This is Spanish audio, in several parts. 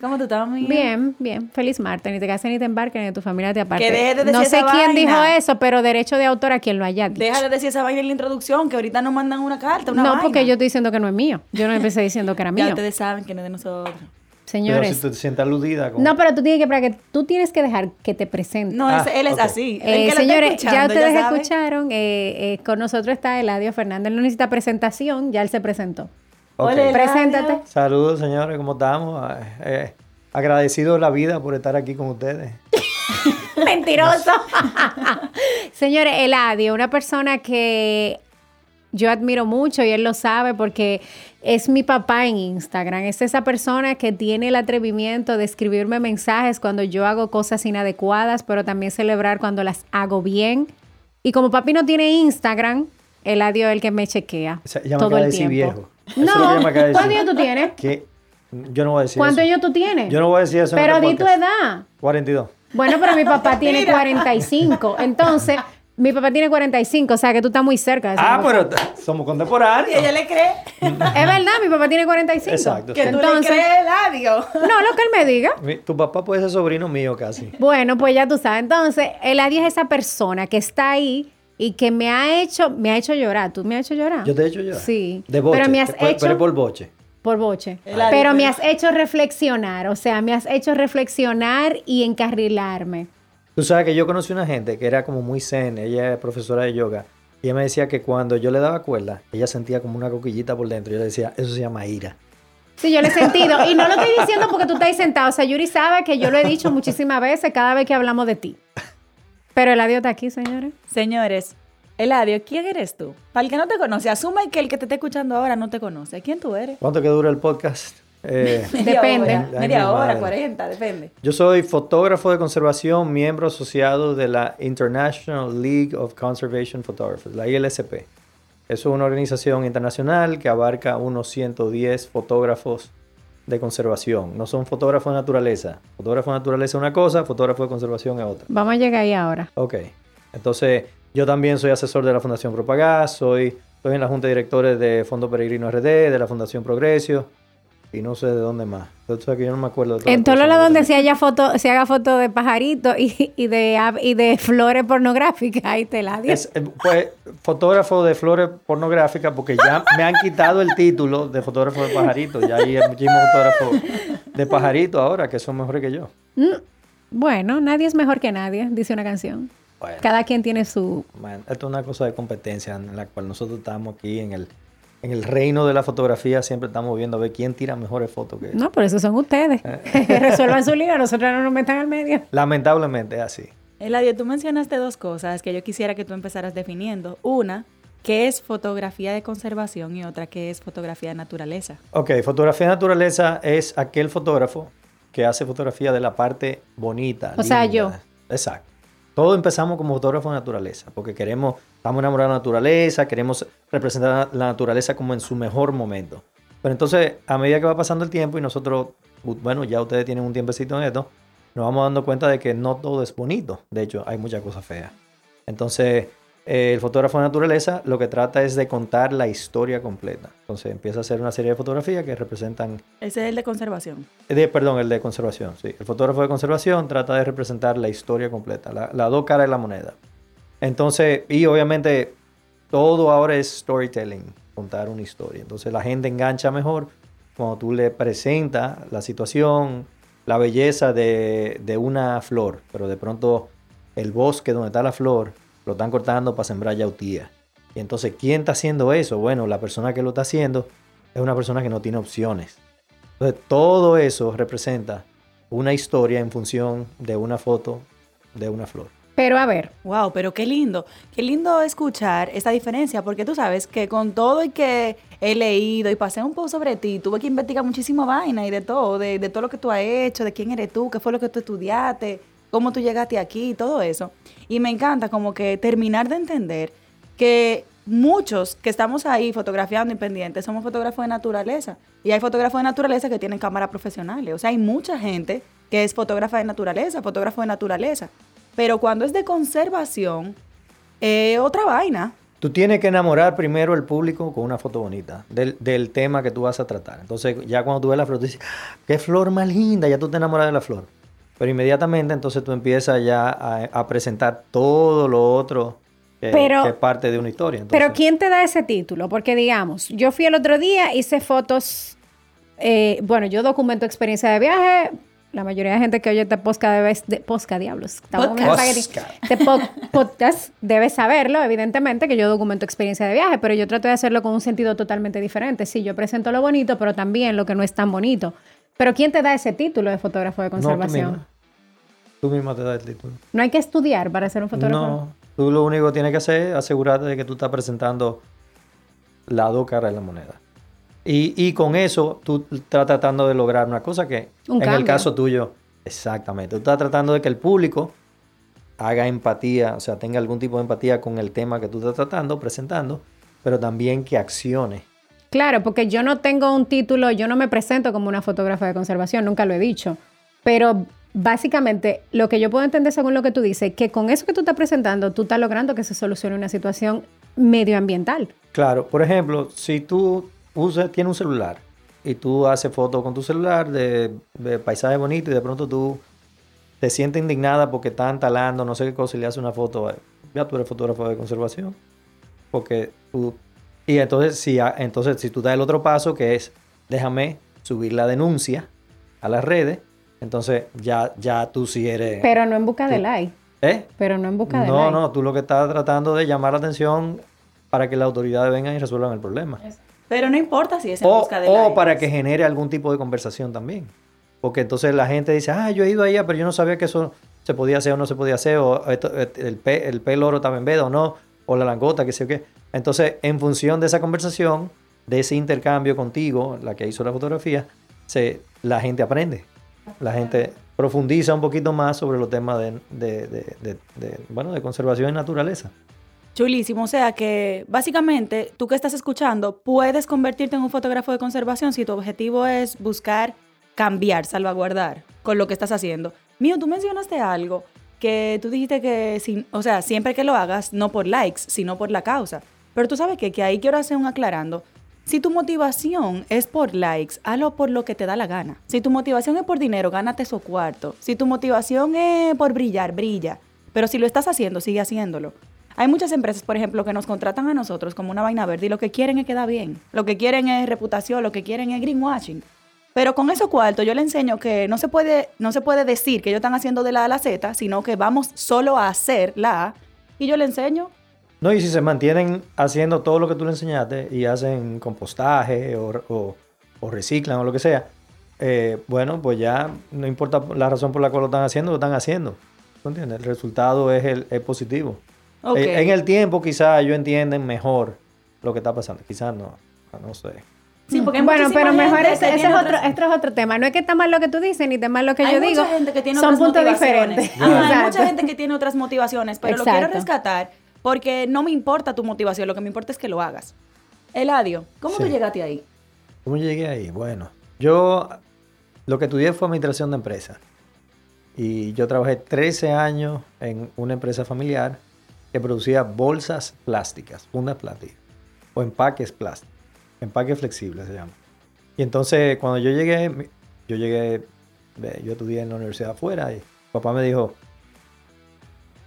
¿Cómo tú estás, amiga? Bien, bien. Feliz martes. Ni te cases ni te embarques ni tu familia te aparte. Que deje de decir no sé esa quién vaina. dijo eso, pero derecho de autor a quien lo haya dicho. Deja de decir esa vaina en la introducción, que ahorita nos mandan una carta, una no, vaina. porque yo estoy diciendo que no es mío. Yo no empecé diciendo que era mío. Ya ustedes saben que no es de nosotros. Pero Señores. si tú te sientes aludida. Como... No, pero tú tienes que, para que tú tienes que dejar que te presente. No, Ah, ese- él es ok. así. El Eh, que lo está señores, ya escuchando, ustedes sabe. escucharon, eh, eh, con nosotros está Eladio Fernández. Él no necesita presentación, ya él se presentó. Ok. Hola. Preséntate. Saludos, señores, ¿cómo estamos? Eh, eh, agradecido de la vida por estar aquí con ustedes. Mentiroso. Señores, Eladio, una persona que yo admiro mucho y él lo sabe porque es mi papá en Instagram. Es esa persona que tiene el atrevimiento de escribirme mensajes cuando yo hago cosas inadecuadas, pero también celebrar cuando las hago bien. Y como papi no tiene Instagram, Eladio es el que me chequea O sea, ya me todo el decir tiempo. viejo. No, ¿cuántos años tú tienes? Que yo no voy a decir ¿Cuántos eso. años tú tienes? Yo no voy a decir eso en Pero este di tu edad. 42. Bueno, pero mi papá tiene 45. Entonces, mi papá tiene 45, o sea que tú estás muy cerca de ese Ah, papá. pero somos Y contemporáneos. ella le cree Es verdad, mi papá tiene 45. Exacto, que sí. tú Entonces, le crees Eladio. no, lo que él me diga. Mi- Tu papá puede ser sobrino mío casi. Bueno, pues ya tú sabes. Entonces, Eladio es esa persona que está ahí y que me ha hecho, me ha hecho llorar. ¿Tú me has hecho llorar? Yo te he hecho llorar. Sí. De boche. Pero me has hecho... Pero por boche. Por boche. Pero me has hecho reflexionar. O sea, me has hecho reflexionar y encarrilarme. Tú sabes que yo conocí una gente que era como muy zen, ella es profesora de yoga, y ella me decía que cuando yo le daba cuerda, ella sentía como una coquillita por dentro. Yo le decía, eso se llama ira. Sí, yo lo he sentido. Y no lo estoy diciendo porque tú estás sentado. O sea, Yuri sabe que yo lo he dicho muchísimas veces cada vez que hablamos de ti. Pero el adiós está aquí, señores. Señores, Eladio, ¿quién eres tú? Para el que no te conoce, asume que el que te está escuchando ahora no te conoce. ¿Quién tú eres? ¿Cuánto que dura el podcast? Eh, Depende. hora, Ay, media hora, madre. 40, depende. yo soy fotógrafo de conservación, miembro asociado de la International League of Conservation Photographers, la ILSP. Es una organización internacional que abarca unos 110 fotógrafos de conservación. No son fotógrafos de naturaleza. Fotógrafo de naturaleza es una cosa, fotógrafo de conservación es otra. Vamos a llegar ahí ahora. Ok. Entonces, yo también soy asesor de la Fundación Propagás, soy, estoy en la Junta de Directores de Fondo Peregrino RD, de la Fundación Progresio, y no sé de dónde más. Entonces, yo no me acuerdo de En todos que donde se haya foto, se haga foto de pajaritos y, y de ave- y de flores pornográficas, ahí te la dio. Es, eh, pues, fotógrafo de flores pornográficas, porque ya me han quitado el título de fotógrafo de pajaritos. Ya hay muchísimos fotógrafos de pajaritos ahora que son mejores que yo. Mm, Bueno, nadie es mejor que nadie, dice una canción. Bueno, Cada quien tiene su... man, esto es una cosa de competencia en la cual nosotros estamos aquí en el, en el reino de la fotografía. Siempre estamos viendo a ver quién tira mejores fotos que No, por eso son ustedes. Resuelvan su lío, nosotros no nos metan al medio. Lamentablemente es así. Eladio, tú mencionaste dos cosas que yo quisiera que tú empezaras definiendo. Una, que es fotografía de conservación y otra, que es fotografía de naturaleza. Ok, fotografía de naturaleza es aquel fotógrafo que hace fotografía de la parte bonita. O sea, yo. Exacto. Todos empezamos como fotógrafos de naturaleza, porque queremos, estamos enamorados de la naturaleza, queremos representar la naturaleza como en su mejor momento. Pero entonces, a medida que va pasando el tiempo y nosotros, bueno, ya ustedes tienen un tiempecito en esto, nos vamos dando cuenta de que no todo es bonito. De hecho, hay muchas cosas feas. Entonces, eh, el fotógrafo de naturaleza lo que trata es de contar la historia completa. Entonces, empieza a hacer una serie de fotografías que representan Ese es el de conservación. eh, de- perdón, el de conservación, sí. El fotógrafo de conservación trata de representar la historia completa, la, las dos caras de la moneda. Entonces, y obviamente todo ahora es storytelling, contar una historia. Entonces la gente engancha mejor cuando tú le presentas la situación, la belleza de, de una flor, pero de pronto el bosque donde está la flor lo están cortando para sembrar yautía. Y entonces, ¿quién está haciendo eso? Bueno, la persona que lo está haciendo es una persona que no tiene opciones. Entonces, todo eso representa una historia en función de una foto de una flor. Pero a ver. Wow, pero qué lindo. Qué lindo escuchar esta diferencia, porque tú sabes que con todo y que he leído y pasé un poco sobre ti, tuve que investigar muchísimo vaina y de todo, de todo lo que tú has hecho, de quién eres tú, qué fue lo que tú estudiaste, cómo tú llegaste aquí, todo eso. Y me encanta como que terminar de entender que muchos que estamos ahí fotografiando independientes somos fotógrafos de naturaleza. Y hay fotógrafos de naturaleza que tienen cámaras profesionales. O sea, hay mucha gente que es fotógrafa de naturaleza, fotógrafo de naturaleza. Pero cuando es de conservación, es otra vaina. Tú tienes que enamorar primero al público con una foto bonita del, del, tema que tú vas a tratar. Entonces, ya cuando tú ves la flor, tú dices, ¡Ah, qué flor más linda, ya tú te enamoras de la flor. Pero inmediatamente entonces tú empiezas ya a, a presentar todo lo otro que, pero, que, es parte de una historia. Entonces, pero ¿quién te da ese título? Porque digamos, yo fui el otro día, hice fotos, eh, bueno, yo documento experiencia de viaje, la mayoría de gente que oye este podcast debe, de, posca, diablos, podcast. Este po podcast debe saberlo, evidentemente, que yo documento experiencia de viaje, pero yo trato de hacerlo con un sentido totalmente diferente. Sí, yo presento lo bonito, pero también lo que no es tan bonito. Pero ¿quién te da ese título de fotógrafo de conservación? No, tú, misma. tú misma te das el título. No hay que estudiar para ser un fotógrafo. No, tú lo único que tienes que hacer es asegurarte de que tú estás presentando las dos caras de la moneda. Y, y, con eso tú estás tratando de lograr una cosa que un en cambio. el caso tuyo, exactamente, tú estás tratando de que el público haga empatía, o sea, tenga algún tipo de empatía con el tema que tú estás tratando, presentando, pero también que accione. Claro, porque yo no tengo un título, yo no me presento como una fotógrafa de conservación, nunca lo he dicho, pero básicamente lo que yo puedo entender según lo que tú dices, que con eso que tú estás presentando, tú estás logrando que se solucione una situación medioambiental. Claro, por ejemplo, si tú usa, tiene un celular y tú haces fotos con tu celular de, de paisaje bonito y de pronto tú te sientes indignada porque están talando, no sé qué cosa, y le haces una foto, ya tú eres fotógrafo de conservación. Porque tú... Y entonces si, entonces, si tú das el otro paso, que es, déjame subir la denuncia a las redes, entonces ya, ya tú sí eres... Pero no en busca tú, de like. ¿Eh? Pero no en busca de no, like. No, no, tú lo que estás tratando de llamar la atención para que las autoridades vengan y resuelvan el problema. Pero no importa si es en o, busca de O likes. para que genere algún tipo de conversación también. Porque entonces la gente dice, ah, yo he ido allá, pero yo no sabía que eso se podía hacer o no se podía hacer, o esto, el, pe, el pez loro estaba en veda o no, o la langota, que sé yo qué. Entonces, en función de esa conversación, de ese intercambio contigo, la que hizo la fotografía, se, la gente aprende. La gente profundiza un poquito más sobre los temas de, de, de, de bueno, de conservación y naturaleza. Chulísimo, o sea que básicamente tú que estás escuchando puedes convertirte en un fotógrafo de conservación si tu objetivo es buscar cambiar, salvaguardar con lo que estás haciendo. Mío, tú mencionaste algo que tú dijiste que, sin, o sea, siempre que lo hagas, no por likes, sino por la causa. Pero tú sabes que, que ahí quiero hacer un aclarando. Si tu motivación es por likes, hazlo por lo que te da la gana. Si tu motivación es por dinero, gánate esos cuartos. Si tu motivación es por brillar, brilla. Pero si lo estás haciendo, sigue haciéndolo. Hay muchas empresas, por ejemplo, que nos contratan a nosotros como una vaina verde y lo que quieren es quedar bien. Lo que quieren es reputación, lo que quieren es greenwashing. Pero con esos cuartos yo le enseño que no se puede, no se puede decir que ellos están haciendo de la A a la Z, sino que vamos solo a hacer la A. Y yo le enseño. No, y si se mantienen haciendo todo lo que tú le enseñaste y hacen compostaje o, o, o reciclan o lo que sea, eh, bueno, pues ya no importa la razón por la cual lo están haciendo, lo están haciendo. ¿Tú entiendes? El resultado es, el, es positivo. Okay. Eh, en el tiempo quizás ellos entienden mejor lo que está pasando. Quizás no, no sé. Sí, porque bueno, pero mejor ese, ese, es otro, este es otro tema. No es que está mal lo que tú dices, ni está mal lo que hay yo mucha digo. Gente que tiene Son otras puntos motivaciones. diferentes. Ajá, hay mucha gente que tiene otras motivaciones, pero Exacto. lo quiero rescatar porque no me importa tu motivación, lo que me importa es que lo hagas. Eladio, ¿cómo Sí. tú llegaste ahí? ¿Cómo llegué ahí? Bueno, yo lo que estudié fue administración de empresas. Y yo trabajé 13 años en una empresa familiar que producía bolsas plásticas, fundas plásticas, o empaques plásticos, empaques flexibles se llama. Y entonces cuando yo llegué, yo llegué, yo estudié en la universidad afuera y papá me dijo,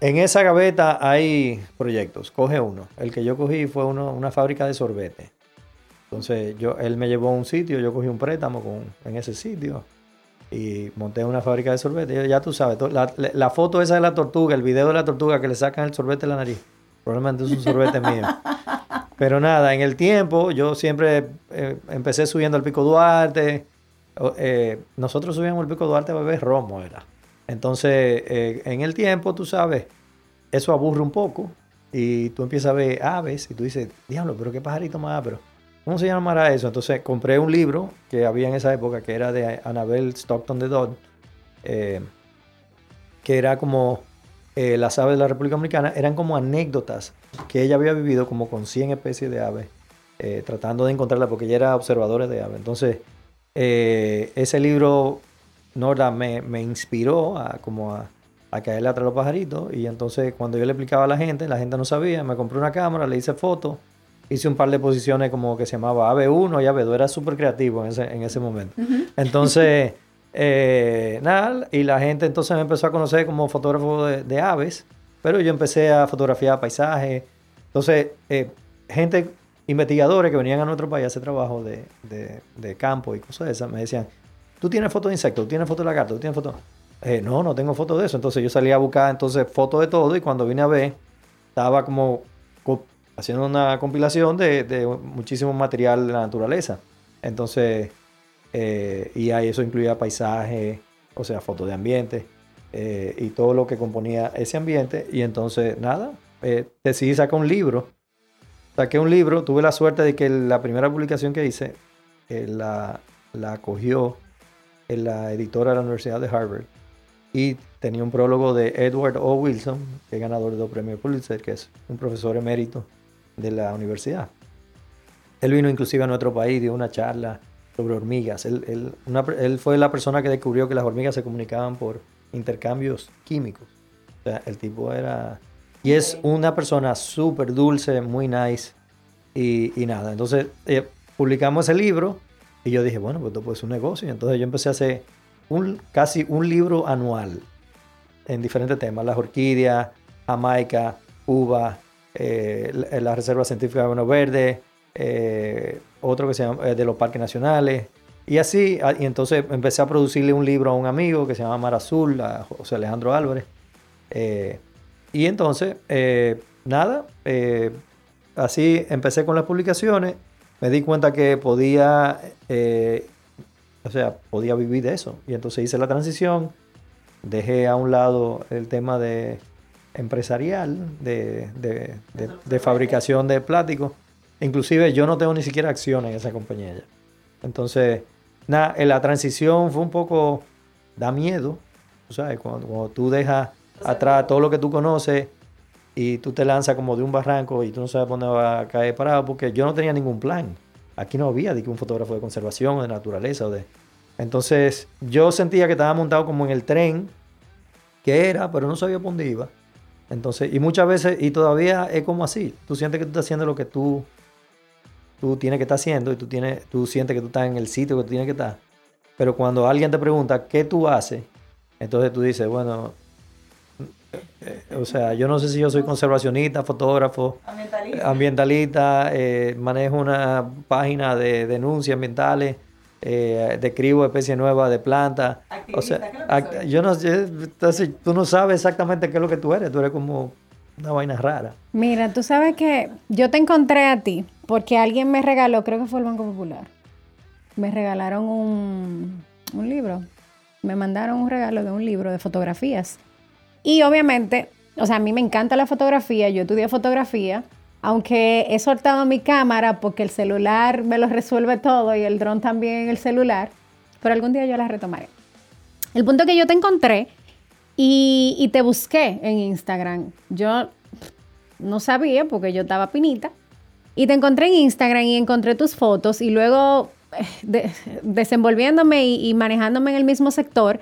en esa gaveta hay proyectos, coge uno. El que yo cogí fue uno, una fábrica de sorbete. Entonces yo, él me llevó a un sitio, yo cogí un préstamo con, en ese sitio y monté una fábrica de sorbete. Ya, ya tú sabes, la, la- foto esa de la tortuga, el video de la tortuga que le sacan el sorbete de la nariz, probablemente es un sorbete mío. Pero nada, en el tiempo yo siempre eh, empecé subiendo al Pico Duarte. Eh, nosotros subíamos al Pico Duarte a beber romo, era. Entonces, eh, en el tiempo, tú sabes, eso aburre un poco. Y tú empiezas a ver aves y tú dices, diablo, pero qué pajarito más pero ¿Cómo se llamará eso? Entonces compré un libro que había en esa época que era de Annabel Stockton de Dodd, eh, que era como eh, las aves de la República Dominicana, eran como anécdotas que ella había vivido como con 100 especies de aves, tratando de encontrarlas porque ella era observadora de aves. Entonces, ese libro, Norda, me, me inspiró a, como a, a caerle atrás a los pajaritos y entonces cuando yo le explicaba a la gente, la gente no sabía, me compré una cámara, le hice fotos, hice un par de posiciones como que se llamaba Ave 1 y Ave 2, era súper creativo en ese, en ese momento. Entonces, eh, nada, y la gente entonces me empezó a conocer como fotógrafo de, de aves, pero yo empecé a fotografiar paisajes. Entonces, eh, gente, investigadores que venían a nuestro país a hacer trabajo de, de- de campo y cosas de esas, me decían, ¿tú tienes fotos de insectos? ¿Tú tienes fotos de lagartos? ¿Tú tienes fotos? Eh, no, no tengo fotos de eso. Entonces yo salí a buscar entonces fotos de todo y cuando vine a ver, estaba como co- haciendo una compilación de, muchísimo material de la naturaleza. Entonces, eh, y ahí eso incluía paisaje, o sea, fotos de ambiente eh, y todo lo que componía ese ambiente. Y entonces, nada, eh, decidí sacar un libro. Saqué un libro, tuve la suerte de que la primera publicación que hice la, la acogió en la editora de la Universidad de Harvard y tenía un prólogo de Edward O. Wilson, que es ganador de dos premios Pulitzer, que es un profesor emérito de la universidad. Él vino inclusive a nuestro país, dio una charla sobre hormigas. Él, él- una él fue la persona que descubrió que las hormigas se comunicaban por intercambios químicos. O sea, el tipo era... Y es una persona súper dulce, muy nice y, y nada. Entonces, eh, publicamos ese libro y yo dije, bueno, pues esto puede un negocio. Y entonces yo empecé a hacer casi un libro anual en diferentes temas. Las orquídeas, Jamaica, uva, eh, la, la Reserva Científica de Bueno Verde, eh, otro que se llama eh, de los parques nacionales. Y así, y entonces empecé a producirle un libro a un amigo que se llama Mar Azul, a José Alejandro Álvarez. Eh, y entonces, eh, nada, así empecé con las publicaciones, me di cuenta que podía, eh, o sea, podía vivir de eso. Y entonces hice la transición, dejé a un lado el tema de empresarial, de, de- de- de fabricación de plástico. Inclusive yo no tengo ni siquiera acciones en esa compañía ya. Entonces, nada, en la transición fue un poco, da miedo, ¿sabes? Cuando, cuando tú dejas atrás todo lo que tú conoces y tú te lanzas como de un barranco y tú no sabes dónde va a caer parado, porque yo no tenía ningún plan. Aquí no había de un fotógrafo de conservación o de naturaleza o de... Entonces, yo sentía que estaba montado como en el tren que era, pero no sabía dónde iba. Entonces, y muchas veces, y todavía es como así, tú sientes que tú estás haciendo lo que tú, tú tienes que estar haciendo y tú, tienes, tú sientes que tú estás en el sitio que tú tienes que estar. Pero cuando alguien te pregunta qué tú haces, entonces tú dices, bueno, o sea, yo no sé si yo soy conservacionista, fotógrafo, Ambientalista. ambientalista, eh, manejo una página de denuncias ambientales, eh, describo especies nuevas de plantas. O sea, yo no sé, entonces, tú no sabes exactamente qué es lo que tú eres, tú eres como una vaina rara. Mira, tú sabes que yo te encontré a ti porque alguien me regaló, creo que fue el Banco Popular. Me regalaron un, un libro. Me mandaron un regalo de un libro de fotografías. Y obviamente, o sea, a mí me encanta la fotografía, yo estudié fotografía, aunque he soltado mi cámara porque el celular me lo resuelve todo y el dron también el celular, pero algún día yo la retomaré. El punto que yo te encontré y, y te busqué en Instagram. Yo no sabía porque yo estaba pinita. Y te encontré en Instagram y encontré tus fotos y luego eh, de- desenvolviéndome y manejándome en el mismo sector,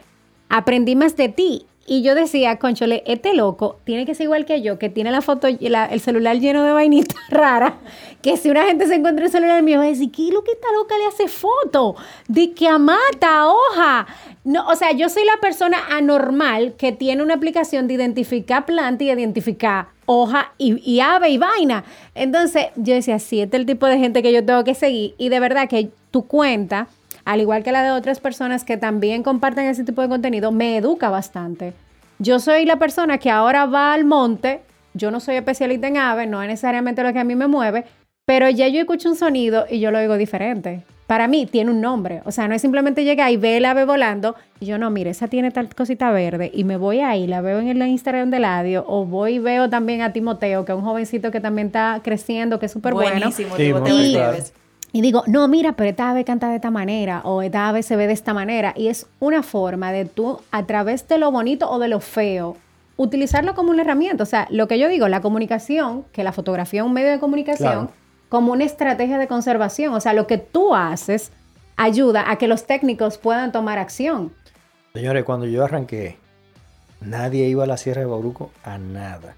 aprendí más de ti. Y yo decía, conchole, este loco tiene que ser igual que yo, que tiene la foto, el celular lleno de vainitas raras, que si una gente se encuentra el celular mío va a decir, ¿qué lo que esta loca le hace foto? De que amata, hoja. No, o sea, yo soy la persona anormal que tiene una aplicación de identificar planta y identificar hoja y, y ave y vaina. Entonces, yo decía, sí, este es el tipo de gente que yo tengo que seguir. Y de verdad que tu cuenta, al igual que la de otras personas que también comparten ese tipo de contenido, me educa bastante. Yo soy la persona que ahora va al monte, yo no soy especialista en aves, no es necesariamente lo que a mí me mueve, Pero ya yo escucho un sonido y yo lo oigo diferente. Para mí tiene un nombre. O sea, no es simplemente llegar y ve el ave volando. Y yo no, mire, esa tiene tal cosita verde. Y me voy ahí, la veo en el Instagram de Ladio. O voy y veo también a Timoteo, que es un jovencito que también está creciendo, que es súper bueno. Buenísimo, Timoteo Esteves. Y digo, no, mira, pero esta ave canta de esta manera o esta ave se ve de esta manera. Y es una forma de tú, a través de lo bonito o de lo feo, utilizarlo como una herramienta. O sea, lo que yo digo, la comunicación, que la fotografía es un medio de comunicación, Claro. como una estrategia de conservación. O sea, lo que tú haces ayuda a que los técnicos puedan tomar acción. Señores, cuando yo arranqué, nadie iba a la Sierra de Bauruco a nada.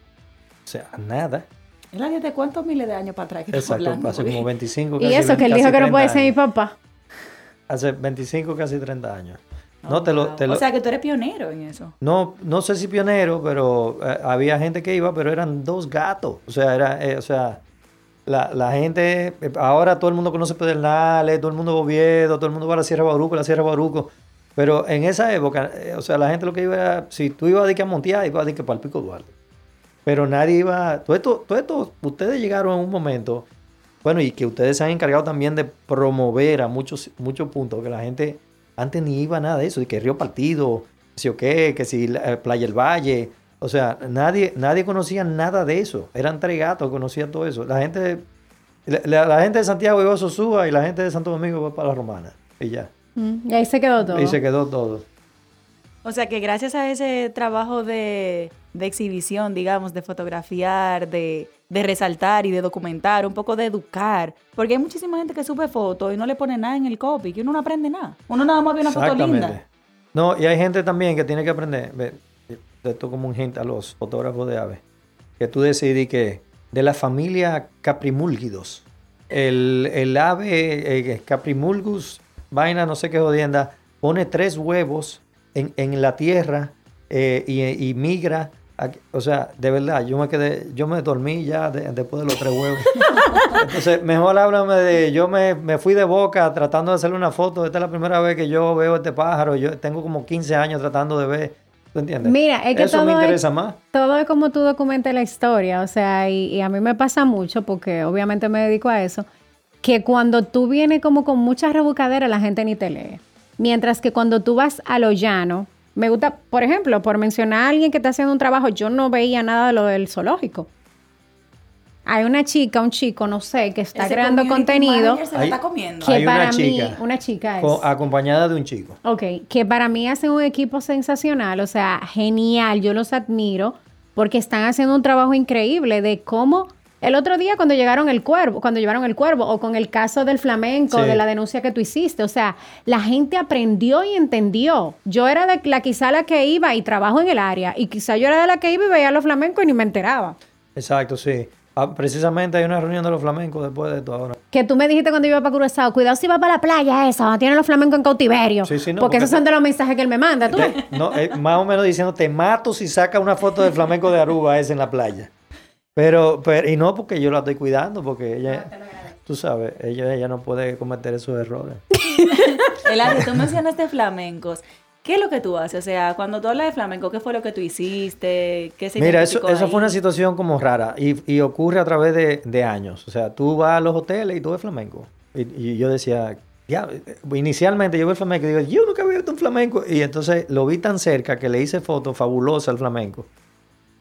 O sea, a nada. ¿El año de cuántos miles de años para atrás que Exacto, hablando? hace como 25 Y casi eso, que él 20, dijo que no 30 puede ser mi años. papá. Hace 25, casi 30 años. Oh, No, te lo, te lo- O sea, que tú eres pionero en eso. no, no sé si pionero, pero eh, había gente que iba, pero eran dos gatos. O sea, era, eh, o sea, la, la gente, eh, ahora todo el mundo conoce Pedernales, todo el mundo va a Oviedo, todo el mundo va a la Sierra de Bauruco, la Sierra de Bauruco. Pero en esa época, eh, o sea, la gente lo que iba era, si tú ibas de que a Montear, ibas de que para el Pico Duarte. Pero nadie iba, todo esto, todo esto, ustedes llegaron en un momento, bueno, y que ustedes se han encargado también de promover a muchos, muchos puntos, que la gente antes ni iba a nada de eso, de que Río Partido, que si o qué, que si eh, Playa El Valle, o sea, nadie, nadie conocía nada de eso, eran tres gatos, conocían todo eso. La gente, la, gente de Santiago iba a Sosúa y la gente de Santo Domingo va para la Romana, y ya, Mm, Y ahí se quedó todo. y se quedó todo. O sea, que gracias a ese trabajo de, exhibición, digamos, de fotografiar, de, resaltar y de documentar, un poco de educar, porque hay muchísima gente que sube fotos y no le pone nada en el copy, que uno no aprende nada. Uno nada más ve una foto linda. No, y hay gente también que tiene que aprender, ve, esto como un hint a los fotógrafos de aves, que tú decidí que de la familia Caprimulgidos, el, el ave eh, Caprimulgus, vaina no sé qué jodienda, pone tres huevos en, en la tierra eh, y, y migra. o sea, de verdad, yo me quedé, yo me dormí ya de- después de los tres huevos. Entonces, mejor háblame de, yo me, me fui de boca tratando de hacerle una foto. Esta es la primera vez que yo veo este pájaro. Yo tengo como 15 años tratando de ver. ¿Tú entiendes? Mira, es que Eso todo me es- interesa más. Todo es como tú documentas la historia, o sea, y, y a mí me pasa mucho, porque obviamente me dedico a eso, que cuando tú vienes como con mucha rebucadera, la gente ni te lee. Mientras que cuando tú vas a lo llano, me gusta, por ejemplo, por mencionar a alguien que está haciendo un trabajo, yo no veía nada de lo del zoológico. Hay una chica, un chico, no sé, que está Ese creando contenido se Hay- está comiendo. que Hay una para mí, chica una chica es... co- acompañada de un chico. Ok, que para mí hacen un equipo sensacional, o sea, genial, yo los admiro porque están haciendo un trabajo increíble de cómo el otro día cuando llegaron el cuervo, cuando llevaron el cuervo o con el caso del flamenco, Sí. de la denuncia que tú hiciste, o sea, la gente aprendió y entendió. Yo era de la quizá la que iba y trabajo en el área y quizá yo era de la que iba y veía los flamencos y ni me enteraba. Exacto, sí. Ah, precisamente hay una reunión de los flamencos después de esto ahora. Que tú me dijiste cuando iba para Curazao, cuidado si va para la playa esa, donde tienen los flamencos en cautiverio. Sí, sí, no, porque, porque esos son de los mensajes que él me manda, ¿tú ves? No, eh, más o menos diciendo, te mato si saca una foto del flamenco de Aruba ese en la playa. Pero, pero, y no porque yo la estoy cuidando, porque ella, tú sabes, ella, ella no puede cometer esos errores. Eladio, tú mencionaste flamencos. ¿Qué es lo que tú haces? O sea, cuando tú hablas de flamenco, ¿qué fue lo que tú hiciste? ¿Qué se Mira, eso, eso fue una situación como rara y, y ocurre a través de, de años. O sea, tú vas a los hoteles y tú ves flamenco. Y, y yo decía, ya, eh, inicialmente yo veo el flamenco y digo, yo nunca había visto un flamenco. Y entonces lo vi tan cerca que le hice fotos fabulosas al flamenco.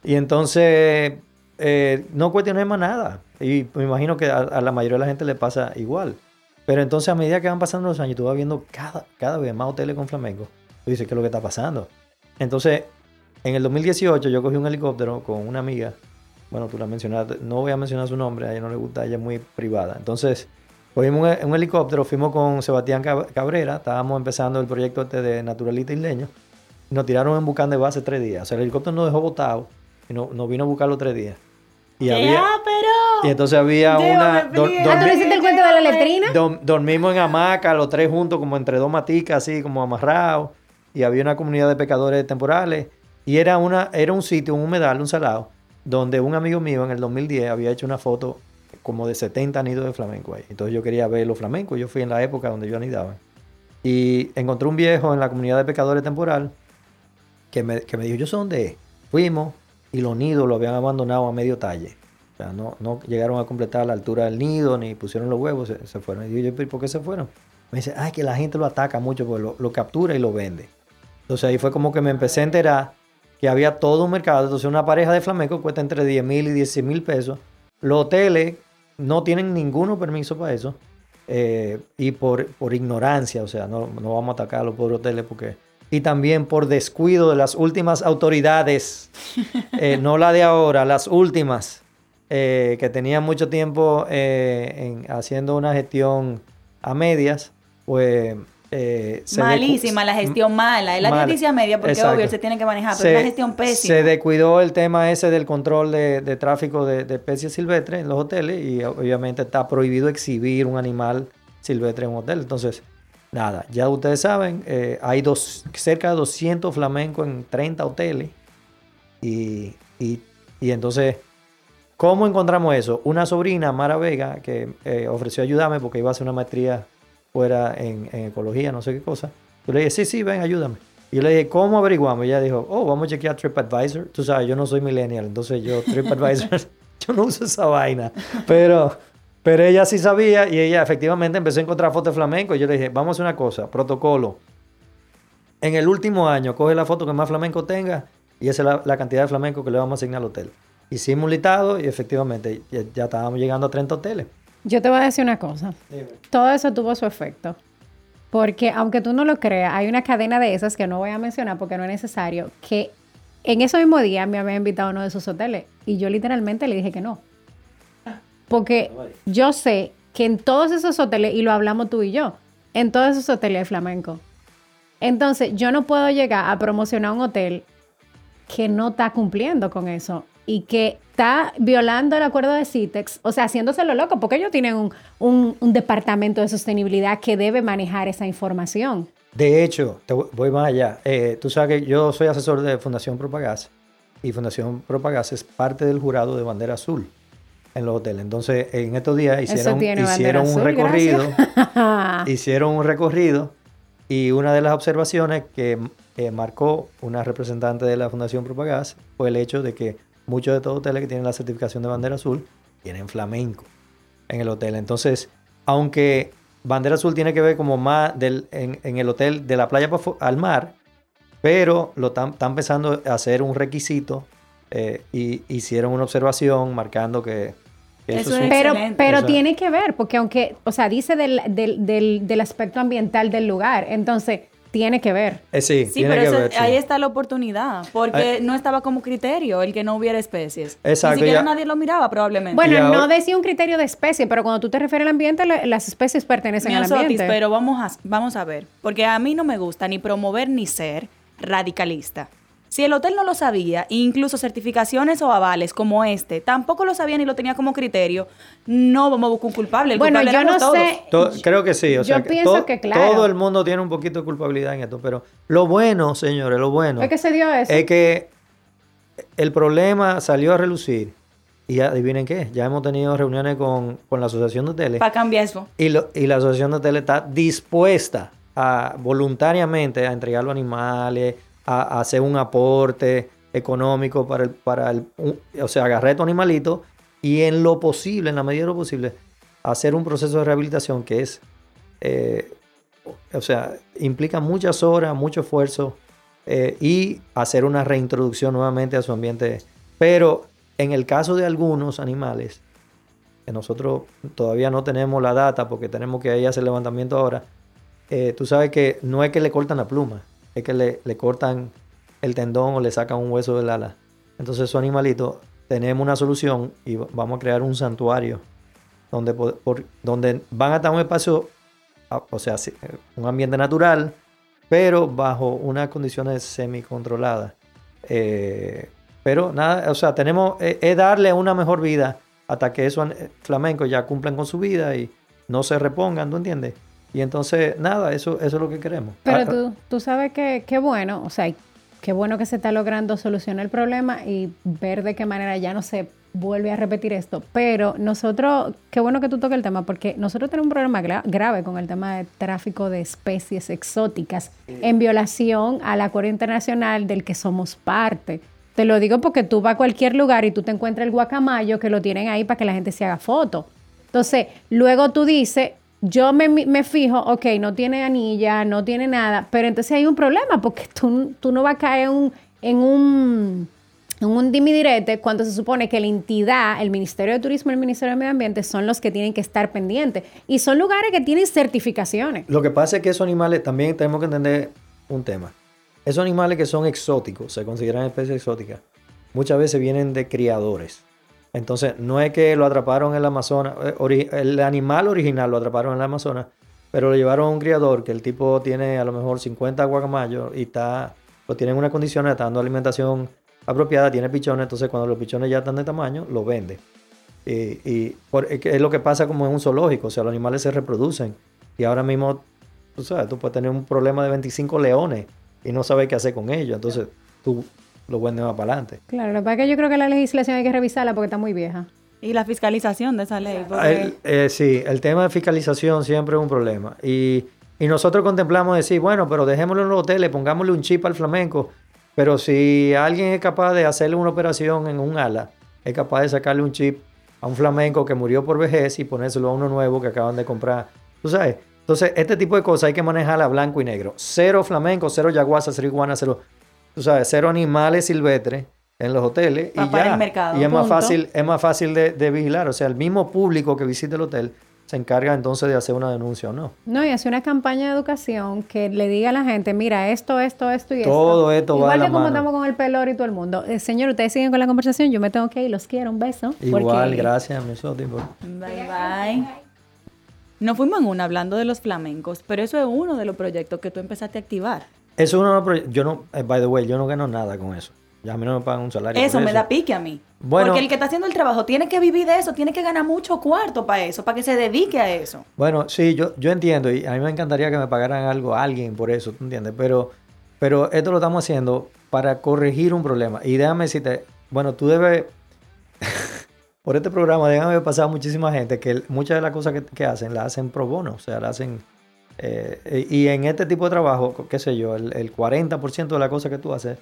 Y entonces eh, no cuestioné más nada. Y me imagino que a, la mayoría de la gente le pasa igual. Pero entonces a medida que van pasando los años, tú vas viendo cada, cada vez más hoteles con flamenco. Tú dices, ¿qué es lo que está pasando? Entonces, en el 2018 yo cogí un helicóptero con una amiga. Bueno, tú la mencionaste. No voy a mencionar su nombre, a ella no le gusta, ella es muy privada. Entonces, cogimos un, un helicóptero, fuimos con Sebastián Cab- Cabrera, estábamos empezando el proyecto este de Naturalista Isleño. Nos tiraron en Bucán de base tres días. O sea, el helicóptero nos dejó botado y no- nos vino a buscar los tres días. Y, había, ¡Ah, pero! y entonces había Llévame, una... dor- please. Ah, ¿tú le dormi- hiciste el cuento de la letrina? Dom- dormimos en hamaca, los tres juntos, como entre dos maticas, así como amarrados. Y había una comunidad de pescadores temporales. Y era, una, era un sitio, un humedal, un salado, donde un amigo mío en el 2010 había hecho una foto como de 70 nidos de flamenco ahí. Entonces yo quería ver los flamencos. Yo fui en la época donde yo anidaba. Y encontré un viejo en la comunidad de pescadores temporal que me, que me dijo, yo sé dónde es. Fuimos y los nidos lo habían abandonado a medio talle. O sea, no, no llegaron a completar la altura del nido, ni pusieron los huevos, se, se fueron. Y digo yo, ¿pero por qué se fueron? Me dice, ay, que la gente lo ataca mucho, porque lo, lo captura y lo vende. Entonces ahí fue como que me empecé a enterar que había todo un mercado. Entonces una pareja de flamenco cuesta entre 10 mil y 10 mil pesos. Los hoteles no tienen ninguno permiso para eso. eh, y por, por ignorancia, o sea, no, no vamos a atacar a los pobres hoteles porque... Y también por descuido de las últimas autoridades, eh, no la de ahora, las últimas, eh, que tenían mucho tiempo eh, en, haciendo una gestión a medias, pues... eh, se Malísima la gestión mala. Es la Mala. noticia media porque Exacto. obvio se tiene que manejar, pero se, es una gestión pésima. se descuidó el tema ese del control de, de tráfico de, de especies silvestres en los hoteles y obviamente está prohibido exhibir un animal silvestre en un hotel. Entonces, nada, ya ustedes saben, eh, hay dos, cerca de 200 flamencos en 30 hoteles y, y- y entonces, ¿cómo encontramos eso? Una sobrina, Mara Vega, que eh, ofreció ayudarme porque iba a hacer una maestría fuera en, en ecología, no sé qué cosa. Yo le dije, sí, sí, ven, ayúdame. Y yo le dije, ¿cómo averiguamos? Y ella dijo, oh, vamos a chequear TripAdvisor. Tú sabes, yo no soy millennial, entonces yo TripAdvisor, yo no uso esa vaina. Pero, pero ella sí sabía y ella efectivamente empezó a encontrar fotos de flamenco. Y yo le dije, vamos a hacer una cosa, protocolo. En el último año, coge la foto que más flamenco tenga y esa es la, la cantidad de flamenco que le vamos a asignar al hotel. Hicimos un listado y efectivamente ya, ya estábamos llegando a 30 hoteles. Yo te voy a decir una cosa. Todo eso tuvo su efecto. Porque aunque tú no lo creas, hay una cadena de esas que no voy a mencionar porque no es necesario, que en ese mismo día me había invitado a uno de esos hoteles y yo literalmente le dije que no. Porque yo sé que en todos esos hoteles, y lo hablamos tú y yo, en todos esos hoteles hay flamenco. Entonces, yo no puedo llegar a promocionar un hotel que no está cumpliendo con eso y que está violando el acuerdo de CITEX, o sea, haciéndoselo loco, porque ellos tienen un, departamento de sostenibilidad que debe manejar esa información. De hecho, te voy- voy más allá. Eh, tú sabes que yo soy asesor de Fundación Propagás y Fundación Propagás es parte del jurado de Bandera Azul en los hoteles. Entonces, en estos días hicieron, hicieron un azul, recorrido, hicieron un recorrido y una de las observaciones que eh, marcó una representante de la Fundación Propagás fue el hecho de que muchos de estos hoteles que tienen la certificación de bandera azul tienen flamenco en el hotel. Entonces, aunque bandera azul tiene que ver como más del, en, en el hotel de la playa al mar, pero lo están están empezando a hacer un requisito eh, y hicieron una observación marcando que, que Eso eso, es un- es Pero, pero Eso- tiene que ver, porque aunque, o sea, dice del, del, del, del aspecto ambiental del lugar, entonces tiene que ver. Eh, sí, Sí, tiene pero que eso- ver. sí. ahí está la oportunidad, porque Ahí- no estaba como criterio el que no hubiera especies. Exacto, Ni siquiera ya- nadie lo miraba probablemente. Bueno, ahora- no decía un criterio de especie, pero cuando tú te refieres al ambiente, la- las especies pertenecen al ambiente. pero vamos a, vamos a ver, porque a mí no me gusta ni promover ni ser radicalista. Si el hotel no lo sabía, incluso certificaciones o avales como este, tampoco lo sabía ni lo tenía como criterio, no vamos a buscar un culpable. El Bueno, culpable yo no todos. sé. To- creo que sí. O Yo sea, pienso to- que claro. Todo el mundo tiene un poquito de culpabilidad en esto, pero lo bueno, señores, lo bueno ¿Es que se dio eso? es que el problema salió a relucir y adivinen qué, ya hemos tenido reuniones con, con la Asociación de Hoteles Para cambiar eso. y, lo- y la Asociación de Hoteles está dispuesta a voluntariamente a entregar los animales, hacer un aporte económico para el, para el, o sea, agarrar estos animalitos y en lo posible, en la medida de lo posible, hacer un proceso de rehabilitación que es, eh, o sea, implica muchas horas, mucho esfuerzo eh, y hacer una reintroducción nuevamente a su ambiente. Pero en el caso de algunos animales, que nosotros todavía no tenemos la data porque tenemos que ir a hacer levantamiento ahora, eh, tú sabes que no es que le cortan la pluma, es que le, le cortan el tendón o le sacan un hueso del ala. Entonces esos animalitos tenemos una solución y va- vamos a crear un santuario donde, po- por- donde van a estar un espacio, o sea, un ambiente natural, pero bajo unas condiciones semi-controladas. Eh, pero nada, o sea, tenemos, eh, es darle una mejor vida hasta que esos eh, flamencos ya cumplan con su vida y no se repongan, ¿tú entiendes? Y entonces, nada, eso, eso es lo que queremos. Pero Ah, tú, tú sabes que qué bueno, o sea, qué bueno que se está logrando solucionar el problema y ver de qué manera ya no se vuelve a repetir esto. Pero nosotros, qué bueno que tú toques el tema, porque nosotros tenemos un problema gra- grave con el tema de tráfico de especies exóticas en violación al acuerdo internacional del que somos parte. Te lo digo porque tú vas a cualquier lugar y tú te encuentras el guacamayo que lo tienen ahí para que la gente se haga foto. Entonces, luego tú dices, yo me, me fijo, ok, no tiene anilla, no tiene nada, pero entonces hay un problema porque tú, tú no vas a caer un- en un en un dimidirete cuando se supone que la entidad, el Ministerio de Turismo y el Ministerio de Medio Ambiente son los que tienen que estar pendientes. Y son lugares que tienen certificaciones. Lo que pasa es que esos animales, también tenemos que entender un tema. Esos animales que son exóticos, se consideran especies exóticas, muchas veces vienen de criadores. Entonces, no es que lo atraparon en el Amazonas, eh, el animal original lo atraparon en el Amazonas, pero lo llevaron a un criador que el tipo tiene a lo mejor 50 guacamayos y está, lo tiene en unas condiciones, está dando alimentación apropiada, tiene pichones, entonces cuando los pichones ya están de tamaño, lo vende. Y, y por- es lo que pasa como en un zoológico, o sea, los animales se reproducen y ahora mismo, tú sabes, tú puedes tener un problema de 25 leones y no sabes qué hacer con ellos, entonces tú lo vendes más para adelante. Claro, lo que pasa es que yo creo que la legislación hay que revisarla porque está muy vieja. Y la fiscalización de esa ley. porque- El- eh, sí, el tema de fiscalización siempre es un problema. Y, y nosotros contemplamos decir, bueno, pero dejémoslo en los hoteles, pongámosle un chip al flamenco. Pero si alguien es capaz de hacerle una operación en un ala, es capaz de sacarle un chip a un flamenco que murió por vejez y ponérselo a uno nuevo que acaban de comprar. ¿Tú sabes? Entonces, este tipo de cosas hay que manejarla blanco y negro. Cero flamenco, cero yaguasa, cero iguana, cero, tú sabes, cero animales silvestres en los hoteles y ya. el mercado, y es más fácil, es más fácil de, de vigilar. O sea, el mismo público que visite el hotel se encarga entonces de hacer una denuncia o no. No, y hace una campaña de educación que le diga a la gente, mira, esto, esto, esto y Todo esto. esto va Igual de la que como mano. estamos con el pelor y todo el mundo. Eh, señor, ustedes siguen con la conversación, yo me tengo que ir, los quiero, un beso. Igual, porque- gracias, por- Bye bye. Nos fuimos en una hablando de los flamencos, pero eso es uno de los proyectos que tú empezaste a activar. Eso es uno proye- Yo no, eh, by the way, yo no gano nada con eso. Ya a mí no me pagan un salario. Eso me da pique a mí. Bueno. Porque el que está haciendo el trabajo tiene que vivir de eso, tiene que ganar mucho cuarto para eso, para que se dedique a eso. Bueno, sí, yo, yo entiendo y a mí me encantaría que me pagaran algo a alguien por eso, ¿tú entiendes? Pero, pero esto lo estamos haciendo para corregir un problema. Y déjame decirte, bueno, tú debes, por este programa, déjame haber pasado muchísima gente que muchas de las cosas que, que hacen, las hacen pro bono, o sea, las hacen... eh, y en este tipo de trabajo, qué sé yo, el, el 40% de las cosas que tú haces